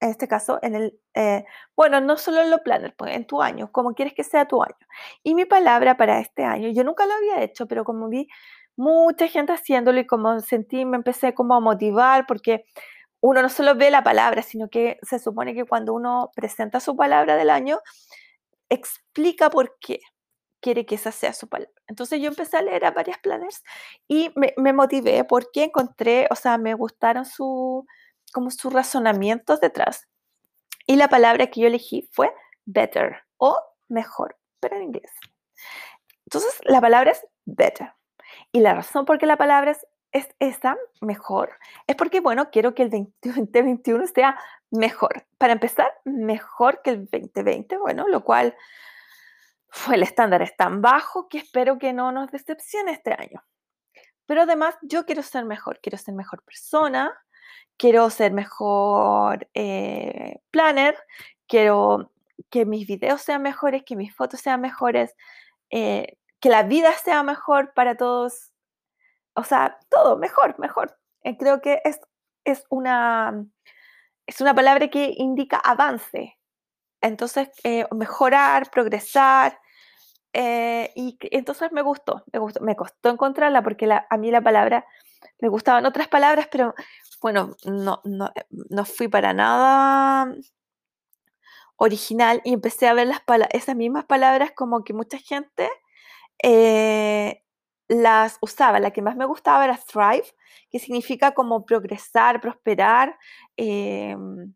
En este caso, en el, eh, bueno, no solo en lo planner, pues en tu año, como quieres que sea tu año. Y mi palabra para este año, yo nunca lo había hecho, pero como vi mucha gente haciéndolo y como sentí, me empecé como a motivar porque uno no solo ve la palabra, sino que se supone que cuando uno presenta su palabra del año, explica por qué quiere que esa sea su palabra. Entonces yo empecé a leer a varias planners y me, motivé porque encontré, o sea, me gustaron su, como sus razonamientos detrás. Y la palabra que yo elegí fue better o mejor, pero en inglés. Entonces la palabra es better. Y la razón por qué la palabra es, es esta, mejor, es porque, bueno, quiero que el 2021 sea mejor. Para empezar, mejor que el 2020, bueno, lo cual fue el estándar es tan bajo que espero que no nos decepcione este año. Pero además, yo quiero ser mejor, quiero ser mejor persona, quiero ser mejor eh, planner, quiero que mis videos sean mejores, que mis fotos sean mejores, eh, que la vida sea mejor para todos, o sea, todo mejor, mejor. Eh, creo que es, es, una, es una palabra que indica avance. Entonces, eh, mejorar, progresar. Eh, y entonces me gustó, me gustó, me costó encontrarla porque a mí la palabra, me gustaban otras palabras, pero bueno, no, no, no fui para nada original y empecé a ver las esas mismas palabras como que mucha gente eh, las usaba. La que más me gustaba era thrive, que significa como progresar, prosperar. Em,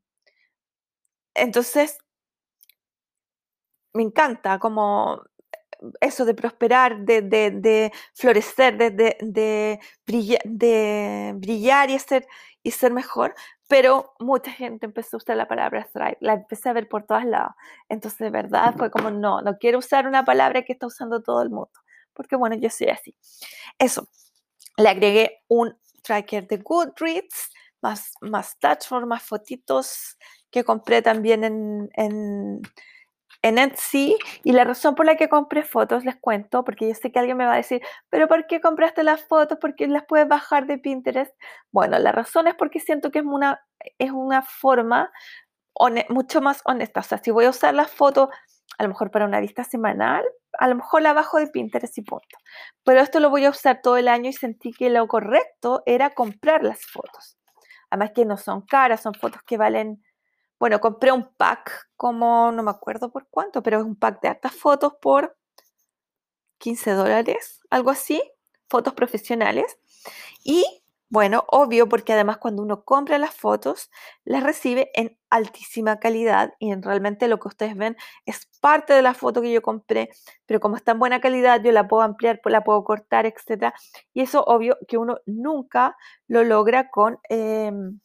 entonces, me encanta como eso de prosperar, de, florecer, de, de, brillar, y, ser, y ser mejor, pero mucha gente empezó a usar la palabra thrive, la empecé a ver por todos lados. Entonces, de verdad, fue como, no, no quiero usar una palabra que está usando todo el mundo, porque bueno, yo soy así. Eso, le agregué un tracker de Goodreads, más, más touch, más fotitos que compré también en, en en Etsy y la razón por la que compré fotos, les cuento, porque yo sé que alguien me va a decir, pero ¿por qué compraste las fotos? Porque las puedes bajar de Pinterest. Bueno, la razón es porque siento que es una, es una forma mucho más honesta. O sea, si voy a usar las fotos, a lo mejor para una vista semanal, a lo mejor la bajo de Pinterest y punto. Pero esto lo voy a usar todo el año y sentí que lo correcto era comprar las fotos. Además que no son caras, son fotos que valen bueno, compré un pack, como no me acuerdo por cuánto, pero es un pack de hartas fotos por 15 dólares, algo así, fotos profesionales. Y Bueno, obvio, porque además cuando uno compra las fotos, las recibe en altísima calidad y en realmente lo que ustedes ven es parte de la foto que yo compré, pero como está en buena calidad, yo la puedo ampliar, la puedo cortar, etc. Y eso obvio que uno nunca lo logra con, em,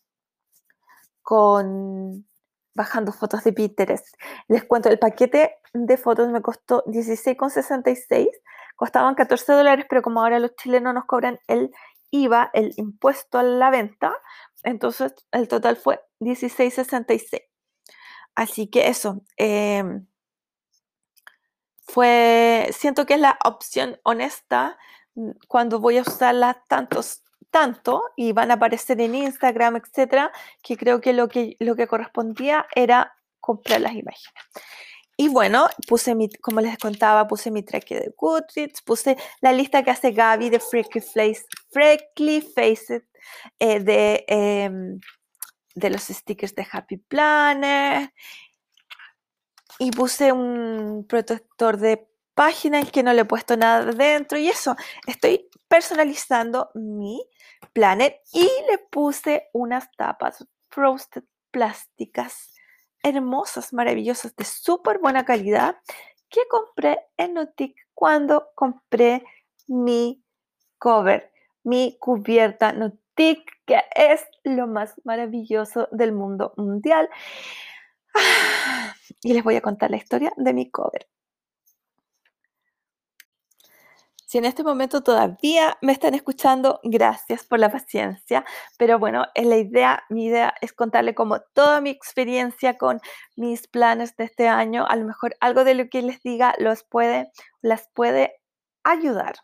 con bajando fotos de Pinterest. Les cuento, el paquete de fotos me costó 16,66, costaban 14 dólares, pero como ahora los chilenos nos cobran el IVA, el impuesto a la venta, entonces el total fue 16,66. Así que eso, em, fue, siento que es la opción honesta mm, cuando voy a usarla tantos, tanto y van a aparecer en Instagram, etcétera, que creo que lo que, lo que correspondía era comprar las imágenes. Y bueno, puse mi, como les contaba, puse mi track de Goodreads, puse la lista que hace Gaby de Freaky Face, Freaky Face eh, de, em, de los stickers de Happy Planner. Y puse un protector de página en que no le he puesto nada dentro. Y eso, estoy personalizando mi planner y le puse unas tapas frosted plásticas hermosas, maravillosas, de súper buena calidad que compré en Nutic cuando compré mi cover, mi cubierta Nutic, que es lo más maravilloso del mundo mundial. Y les voy a contar la historia de mi cover. Si en este momento todavía me están escuchando, gracias por la paciencia. Pero bueno, es la idea, mi idea es contarle como toda mi experiencia con mis planes de este año. A lo mejor algo de lo que les diga los puede, las puede ayudar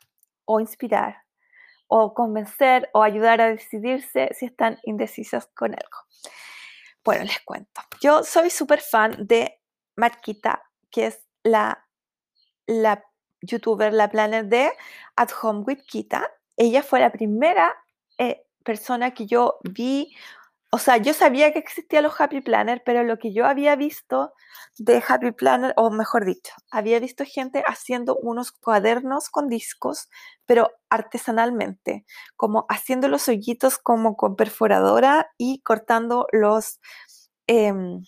o inspirar o convencer o ayudar a decidirse si están indecisas con algo. Bueno, les cuento. Yo soy súper fan de Marquita, que es la, la youtuber, la planner de At Home with Kita. Ella fue la primera eh, persona que yo vi, o sea, yo sabía que existían los Happy Planner, pero lo que yo había visto de Happy Planner, o mejor dicho, había visto gente haciendo unos cuadernos con discos, pero artesanalmente, como haciendo los hoyitos como con perforadora y cortando los, em,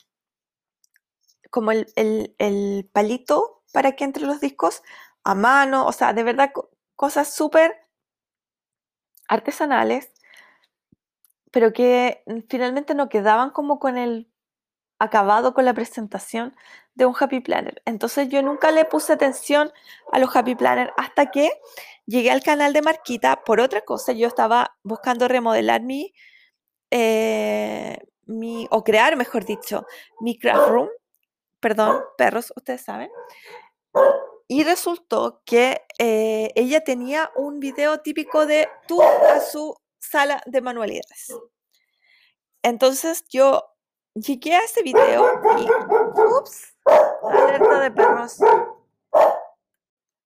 como el, el palito para que entre los discos a mano, o sea, de verdad cosas súper artesanales, pero que finalmente no quedaban como con el acabado con la presentación de un Happy Planner. Entonces yo nunca le puse atención a los Happy Planner hasta que llegué al canal de Marquita por otra cosa. Yo estaba buscando remodelar mi, eh, mi o crear, mejor dicho, mi craft room. Perdón, perros, ustedes saben. Y resultó que eh, ella tenía un video típico de tour a su sala de manualidades. Entonces yo llegué a ese video y, ups, alerta de perros.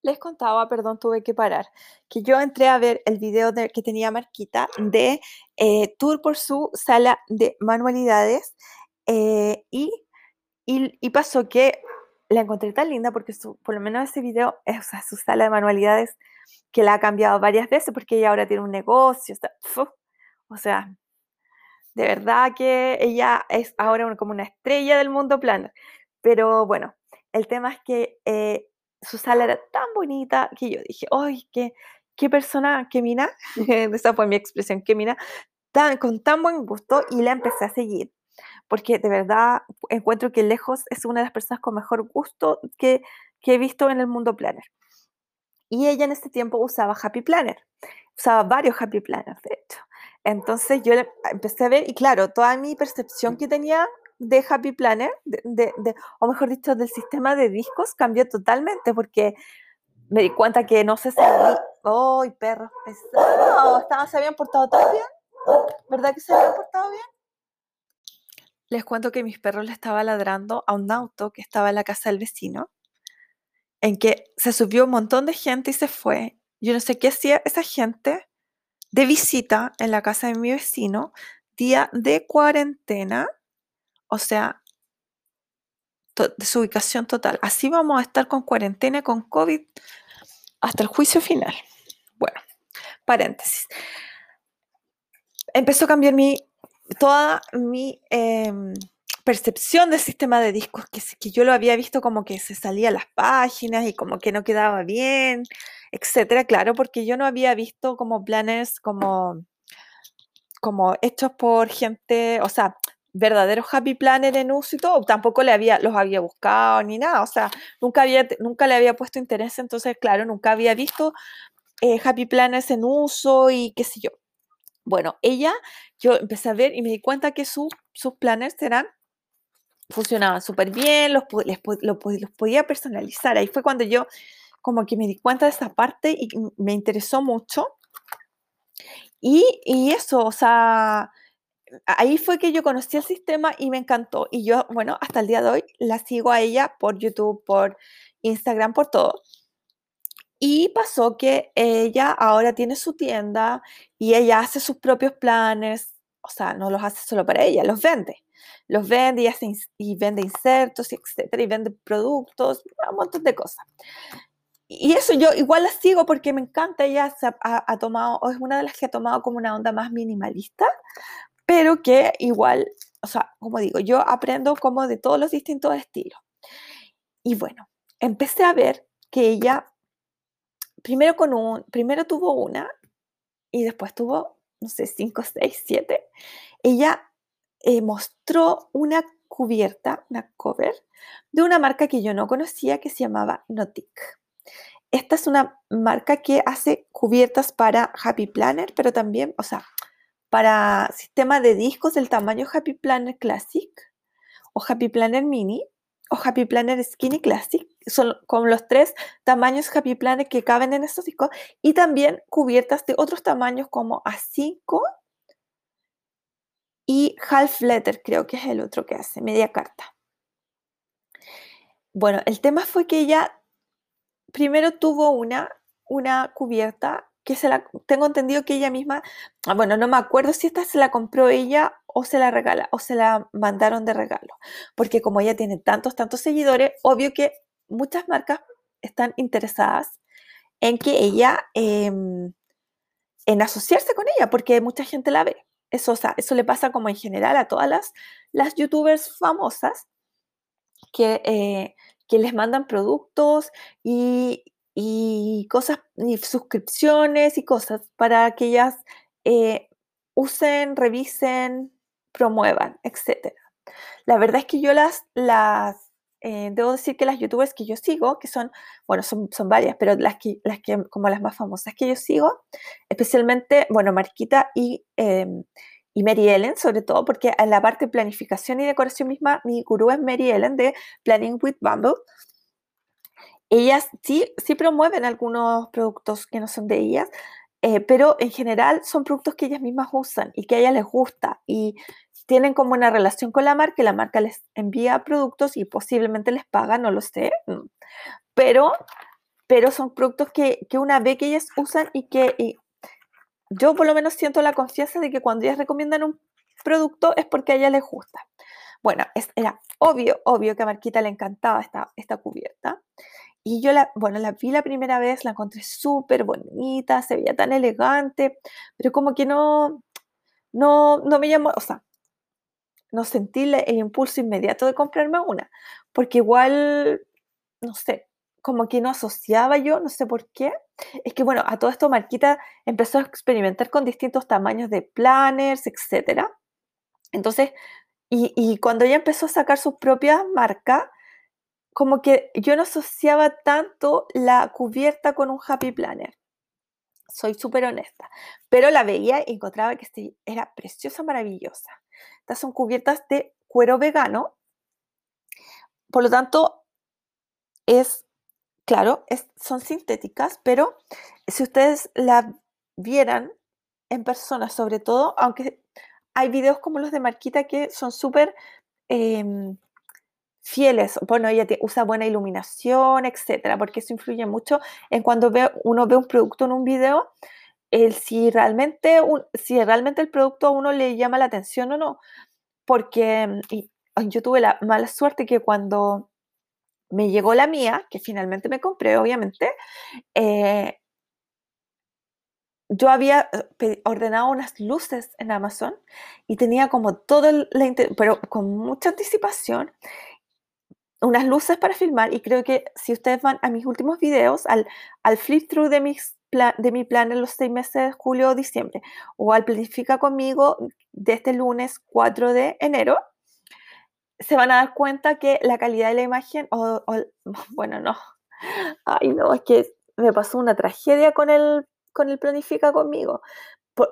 Les contaba, perdón, tuve que parar, que yo entré a ver el video de, que tenía Marquita de eh, tour por su sala de manualidades eh, y, y pasó que la encontré tan linda porque por lo menos ese video es su sala de manualidades que la ha cambiado varias veces porque ella ahora tiene un negocio. o sea, de verdad que ella es ahora como una estrella del mundo plano. Pero bueno, el tema es que eh, su sala era tan bonita que yo dije, ¡ay, qué, qué persona, qué mina! Esa fue mi expresión, qué mina, tan, con tan buen gusto y la empecé a seguir porque de verdad encuentro que lejos es una de las personas con mejor gusto que, he visto en el mundo planner. Y ella en este tiempo usaba Happy Planner, usaba varios Happy Planners, de hecho. Entonces yo empecé a ver, y claro, toda mi percepción que tenía de Happy Planner, de, o mejor dicho, del sistema de discos, cambió totalmente porque me di cuenta que no sé si... ¡Ay, perros pesados! ¿Se habían portado tan bien? ¿Verdad que se habían portado bien? Les cuento que mis perros le estaba ladrando a un auto que estaba en la casa del vecino, en que se subió un montón de gente y se fue. Yo no sé qué hacía esa gente de visita en la casa de mi vecino, día de cuarentena, o sea, de su ubicación total. Así vamos a estar con cuarentena, con COVID, hasta el juicio final. Bueno, paréntesis. empezó a cambiar mi, toda mi em, percepción del sistema de discos, que, que yo lo había visto como que se salía las páginas y como que no quedaba bien, etcétera, claro, porque yo no había visto como planes como, como hechos por gente, o sea, verdaderos happy planner en uso y todo, tampoco le había, los había buscado ni nada, o sea, nunca, había, nunca le había puesto interés, entonces, claro, nunca había visto eh, happy planners en uso y qué sé yo. Bueno, ella, yo empecé a ver y me di cuenta que sus planners eran, funcionaban súper bien, los, los podía personalizar. Ahí fue cuando yo como que me di cuenta de esa parte y me interesó mucho. Y, y eso, o sea, ahí fue que yo conocí el sistema y me encantó. Y yo, bueno, hasta el día de hoy la sigo a ella por YouTube, por Instagram, por todo. Y pasó que ella ahora tiene su tienda y ella hace sus propios planes, o sea, no los hace solo para ella, los vende. Los vende y, hace, y vende insertos, y etcétera, y vende productos, un montón de cosas. Y eso yo igual la sigo porque me encanta, ella se ha, tomado, es una de las que ha tomado como una onda más minimalista, pero que igual, o sea, como digo, yo aprendo como de todos los distintos estilos. Y bueno, empecé a ver que ella primero con un, primero tuvo una y después tuvo, no sé, cinco, seis, siete. Ella eh, mostró una cubierta, una cover, de una marca que yo no conocía que se llamaba Notic. Esta es una marca que hace cubiertas para Happy Planner, pero también, o sea, para sistema de discos del tamaño Happy Planner Classic o Happy Planner Mini o Happy Planner Skinny Classic. Son con los tres tamaños Happy Planner que caben en estos discos. Y también cubiertas de otros tamaños como A5 y Half Letter, creo que es el otro que hace, media carta. Bueno, el tema fue que ella primero tuvo una, una cubierta que se la, tengo entendido que ella misma, ah, bueno, no me acuerdo si esta se la compró ella o se la regala o se la mandaron de regalo, porque como ella tiene tantos, tantos seguidores, obvio que muchas marcas están interesadas en que ella, em, en asociarse con ella, porque mucha gente la ve. Eso, eso le pasa como en general a todas las, las youtubers famosas que, eh, que les mandan productos y, y cosas, y suscripciones y cosas para que ellas eh, usen, revisen, promuevan, etc. La verdad es que yo las, las eh, debo decir que las youtubers que yo sigo, que son, bueno, son, son varias, pero las que, las que, como las más famosas que yo sigo, especialmente, bueno, Marquita y, em, y Mary Ellen, sobre todo, porque en la parte planificación y decoración misma, mi gurú es Mary Ellen de Planning with Bumble ellas sí, sí promueven algunos productos que no son de ellas, eh, pero en general son productos que ellas mismas usan y que a ellas les gusta y tienen como una relación con la marca y la marca les envía productos y posiblemente les paga, no lo sé, mm, pero, pero son productos que, que una vez que ellas usan y que yo por lo menos siento la confianza de que cuando ellas recomiendan un producto es porque a ellas les gusta. Bueno, era obvio, obvio que a Marquita le encantaba esta, esta cubierta. Y yo la, bueno, la vi la primera vez, la encontré súper bonita, se veía tan elegante, pero como que no, no, no me llamó, o sea, no sentí el impulso inmediato de comprarme una, porque igual, no sé, como que no asociaba yo, no sé por qué. Es que bueno, a todo esto Marquita empezó a experimentar con distintos tamaños de planners, etc. Entonces, y, y cuando ella empezó a sacar sus propias marcas, como que yo no asociaba tanto la cubierta con un happy planner. Soy súper honesta. Pero la veía y encontraba que era preciosa, maravillosa. Estas son cubiertas de cuero vegano. Por lo tanto, es, claro, son sintéticas, pero si ustedes la vieran en persona, sobre todo, aunque hay videos como los de Marquita que son súper em, fieles, bueno, ella usa buena iluminación, etcétera, porque eso influye mucho en cuando ve, uno ve un producto en un video, el, si, realmente si realmente el producto a uno le llama la atención o no, porque mm, yo tuve la mala suerte que cuando me llegó la mía, que finalmente me compré, obviamente, eh, yo había eh, ordenado unas luces en Amazon y tenía como todo el, pero con mucha anticipación, unas luces para filmar y creo que si ustedes van a mis últimos videos, al, al flip through de, mis de mi plan en los seis meses de julio o diciembre, o al planifica conmigo de este lunes 4 de enero, se van a dar cuenta que la calidad de la imagen, o, bueno, no, ay no, es que me pasó una tragedia con el, con el planifica conmigo.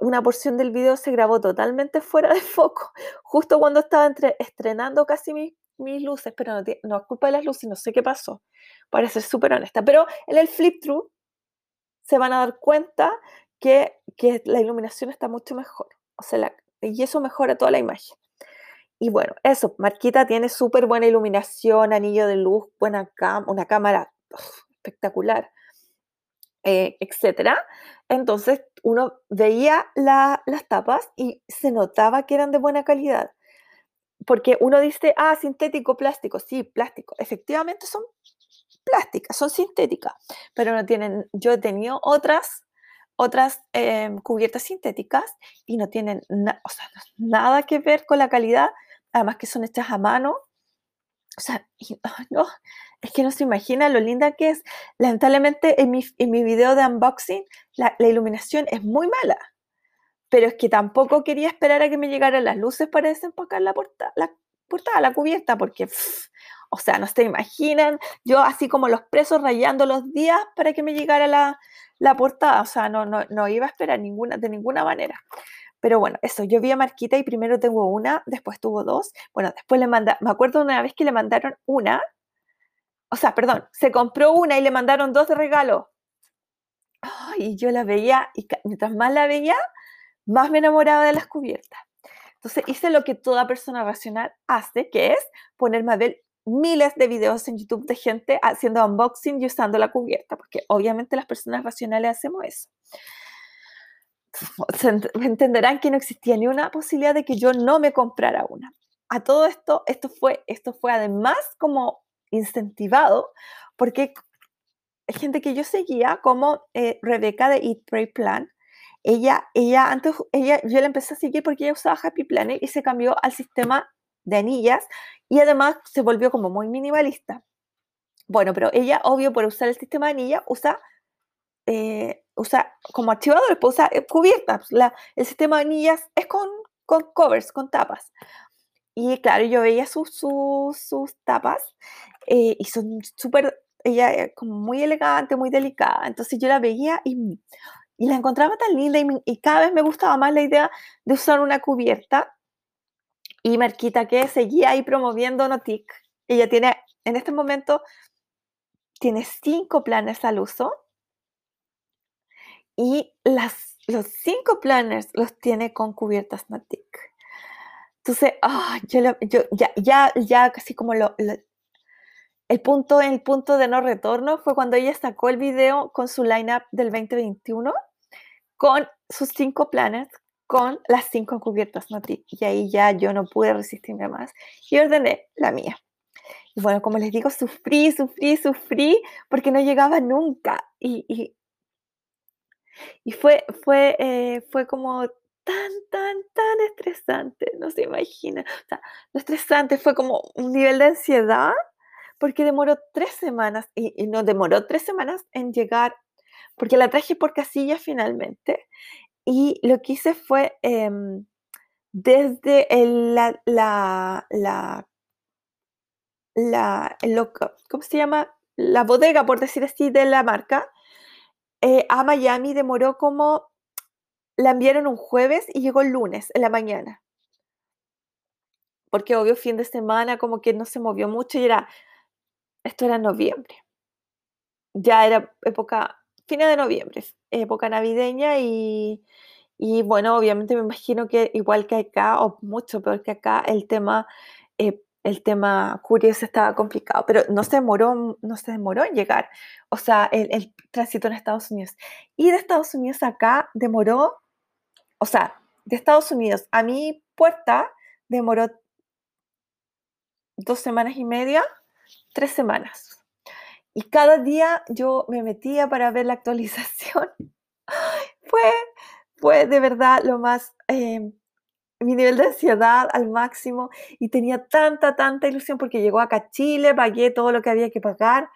Una porción del video se grabó totalmente fuera de foco, justo cuando estaba entre, estrenando casi mis, mis luces, pero no, no es culpa de las luces, no sé qué pasó, para ser súper honesta. Pero en el flip-through se van a dar cuenta que, que, la iluminación está mucho mejor, o sea, y eso mejora toda la imagen. Y bueno, eso, Marquita tiene súper buena iluminación, anillo de luz, buena una cámara espectacular, eh, etcétera. Entonces uno veía las tapas y se notaba que eran de buena calidad. Porque uno dice, ah, sintético, plástico. Sí, plástico. Efectivamente son plásticas, son sintéticas, pero no tienen, yo he tenido otras otras em, cubiertas sintéticas y no tienen nada que ver con la calidad además que son hechas a mano. O sea, no, es que no se imagina lo linda que es. Lamentablemente en mi, en mi video de unboxing la, iluminación es muy mala, pero es que tampoco quería esperar a que me llegaran las luces para desempacar la, portada, la portada, la cubierta, porque, o sea, no se imaginan, yo así como los presos rayando los días para que me llegara la, la portada, o sea, no, no, no iba a esperar ninguna, de ninguna manera. Pero bueno, eso, yo vi a Marquita y primero tuvo una, después tuvo dos. Bueno, después le mandaron, me acuerdo una vez que le mandaron una, o sea, perdón, se compró una y le mandaron dos de regalo. y yo la veía y mientras más la veía, más me enamoraba de las cubiertas. Entonces hice lo que toda persona racional hace, que es ponerme a ver miles de videos en YouTube de gente haciendo unboxing y usando la cubierta, porque obviamente las personas racionales hacemos eso entenderán que no existía ni una posibilidad de que yo no me comprara una. A todo esto, esto fue, esto fue además como incentivado porque hay gente que yo seguía como eh, Rebeca de Eat, Pray, Plan. Ella, ella, antes, ella, yo la empecé a seguir porque ella usaba Happy Planner y se cambió al sistema de anillas y además se volvió como muy minimalista. Bueno, pero ella, obvio, por usar el sistema de anillas, usa eh, usa como archivadores, pues usa eh, cubiertas. La, el sistema de anillas es con, con covers, con tapas. Y claro, yo veía sus, sus, tapas eh, y son súper, ella como muy elegante, muy delicada. Entonces yo la veía y, y la encontraba tan linda y, cada vez me gustaba más la idea de usar una cubierta. Y Marquita que seguía ahí promoviendo Notic. Ella tiene, en este momento, tiene cinco planes al uso y las, los cinco planners los tiene con cubiertas Natic. Entonces, ah, yo, yo, ya, ya, ya casi como lo, el punto, el punto de no retorno fue cuando ella sacó el video con su lineup del 2021 con sus cinco planners con las cinco cubiertas Natic. Y ahí ya yo no pude resistirme más y ordené la mía. Y bueno, como les digo, sufrí, sufrí, sufrí porque no llegaba nunca. y, y fue, fue, eh, fue como tan, tan, tan estresante, no se imagina. O sea, lo estresante fue como un nivel de ansiedad, porque demoró tres semanas, y, no demoró tres semanas en llegar, porque la traje por casilla finalmente, y lo que hice fue em, desde la, la, la, la ¿cómo se llama? La bodega, por decir así, de la marca, eh, a Miami demoró como, la enviaron un jueves y llegó el lunes en la mañana. Porque obvio fin de semana como que no se movió mucho y era, esto era noviembre. Ya era época, fines de noviembre, época navideña y, y bueno, obviamente me imagino que igual que acá, o mucho peor que acá, el tema eh, el tema curioso estaba complicado, pero no se demoró, no se demoró en llegar, o sea, el, tránsito en Estados Unidos. Y de Estados Unidos acá demoró, o sea, de Estados Unidos a mi puerta demoró dos semanas y media, tres semanas. Y cada día yo me metía para ver la actualización. fue, fue de verdad lo más, em, mi nivel de ansiedad al máximo y tenía tanta, tanta ilusión porque llegó acá a Chile, pagué todo lo que había que pagar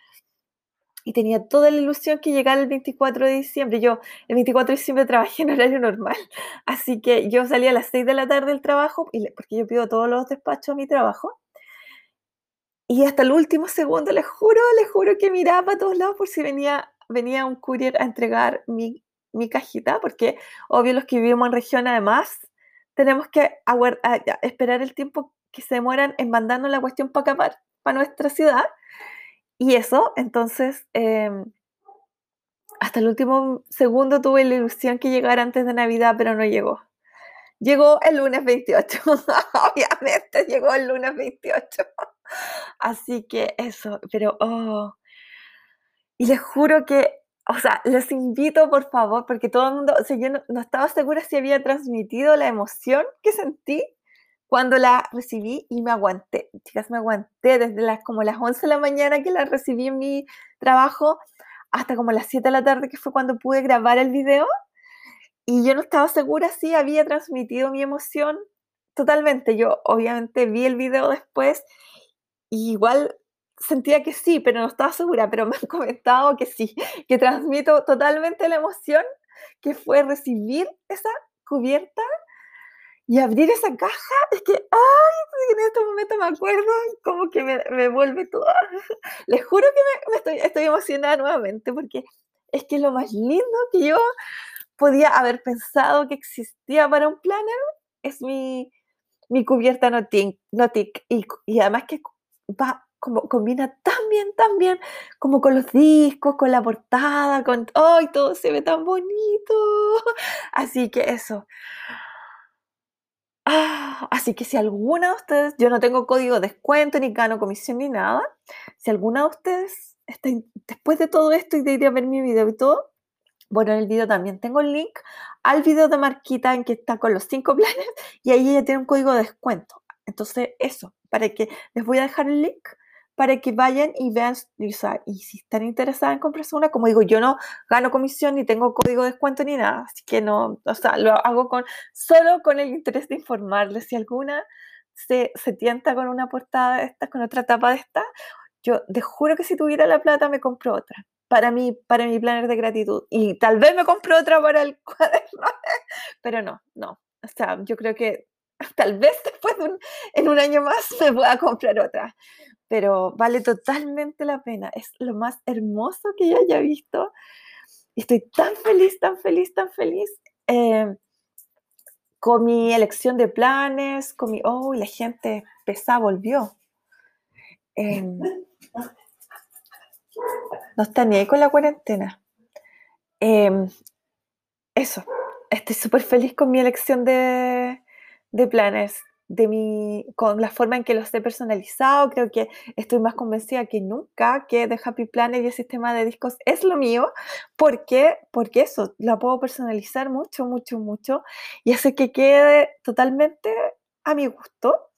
y tenía toda la ilusión que llegara el 24 de diciembre. Yo el 24 de diciembre trabajé en horario normal, así que yo salía a las 6 de la tarde del trabajo, porque yo pido todos los despachos a mi trabajo. Y hasta el último segundo, les juro, les juro que miraba para todos lados por si venía, venía un courier a entregar mi, mi cajita, porque obvio los que vivimos en región además tenemos que esperar el tiempo que se demoran en mandarnos la cuestión para acá, para nuestra ciudad. Y eso, entonces, em, hasta el último segundo tuve la ilusión que llegara antes de Navidad, pero no llegó. Llegó el lunes 28, obviamente llegó el lunes 28. Así que eso, pero, oh. Y les juro que, o sea, les invito por favor, porque todo el mundo, o sea, yo no estaba segura si había transmitido la emoción que sentí cuando la recibí y me aguanté. Chicas, me aguanté desde las como las 11 de la mañana que la recibí en mi trabajo hasta como las 7 de la tarde que fue cuando pude grabar el video. Y yo no estaba segura si había transmitido mi emoción totalmente. Yo obviamente vi el video después y igual sentía que sí, pero no estaba segura, pero me han comentado que sí, que transmito totalmente la emoción que fue recibir esa cubierta y abrir esa caja, es que, ay, en este momento me acuerdo como que me, me vuelve todo. Les juro que me, estoy, estoy emocionada nuevamente porque es que lo más lindo que yo podía haber pensado que existía para un planner es mi, mi cubierta Notic, Notic y, y además que va como combina tan bien, tan bien, como con los discos, con la portada, con, ¡ay, todo se ve tan bonito! Así que eso. Ah, así que si alguna de ustedes, yo no tengo código de descuento, ni gano comisión, ni nada, si alguna de ustedes está, después de todo esto y de ir a ver mi video y todo, bueno, en el video también tengo el link al video de Marquita en que está con los cinco planes y ahí ella tiene un código de descuento. Entonces, eso, para que les voy a dejar el link para que vayan y vean, y, si están interesadas en comprarse una, como digo, yo no gano comisión ni tengo código de descuento ni nada, así que no, o sea, lo hago con, solo con el interés de informarles. Si alguna se, se tienta con una portada de esta, con otra tapa de esta, yo te juro que si tuviera la plata me compro otra para mi, para mi planner de gratitud. Y tal vez me compro otra para el cuaderno, pero no, no. O sea, yo creo que tal vez después de un, en un año más me pueda comprar otra pero vale totalmente la pena. Es lo más hermoso que yo haya visto. Estoy tan feliz, tan feliz, tan feliz eh, con mi elección de planes, con mi... Oh, la gente pesada volvió. Em, no está ni ahí con la cuarentena. Em, eso, estoy súper feliz con mi elección de, de planes de mi, con la forma en que los he personalizado. Creo que estoy más convencida que nunca que The Happy Planner y el sistema de discos es lo mío. ¿Por qué? Porque eso, la puedo personalizar mucho, mucho, mucho y hace que quede totalmente a mi gusto.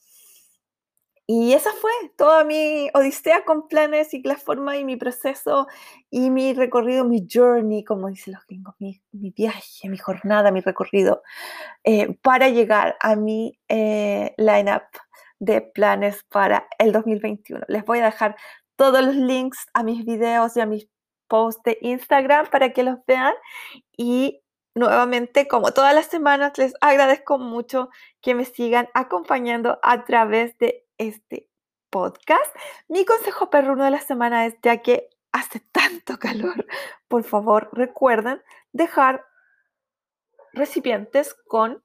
Y esa fue toda mi odisea con planes y la forma y mi proceso y mi recorrido, mi journey, como dicen los gringos, mi, viaje, mi jornada, mi recorrido, eh, para llegar a mi eh, lineup de planes para el 2021. Les voy a dejar todos los links a mis videos y a mis posts de Instagram para que los vean. Y nuevamente, como todas las semanas, les agradezco mucho que me sigan acompañando a través de este podcast. Mi consejo perruno de la semana es, ya que hace tanto calor, por favor recuerden dejar recipientes con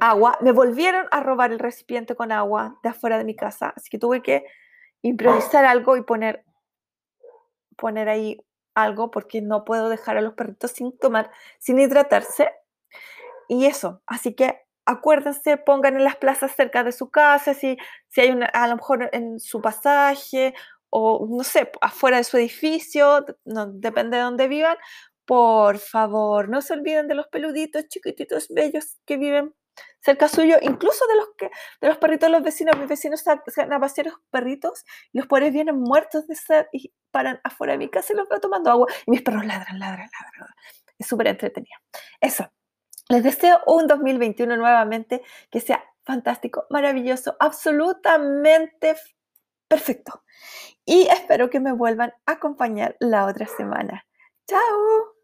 agua. Me volvieron a robar el recipiente con agua de afuera de mi casa, así que tuve que improvisar algo y poner, poner ahí algo porque no puedo dejar a los perritos sin tomar, sin hidratarse. Y eso, así que acuérdense, pongan en las plazas cerca de su casa, si, si hay una, a lo mejor en su pasaje o no sé, afuera de su edificio, no, depende de dónde vivan, por favor, no se olviden de los peluditos chiquititos, bellos que viven cerca suyo, incluso de los que de los perritos de los vecinos. Mis vecinos se van a pasear los perritos y los pobres vienen muertos de sed y paran afuera de mi casa y los veo tomando agua. Y mis perros ladran, ladran, ladran. es súper entretenida. Eso. Les deseo un 2021 nuevamente que sea fantástico, maravilloso, absolutamente perfecto. Y espero que me vuelvan a acompañar la otra semana. ¡Chao!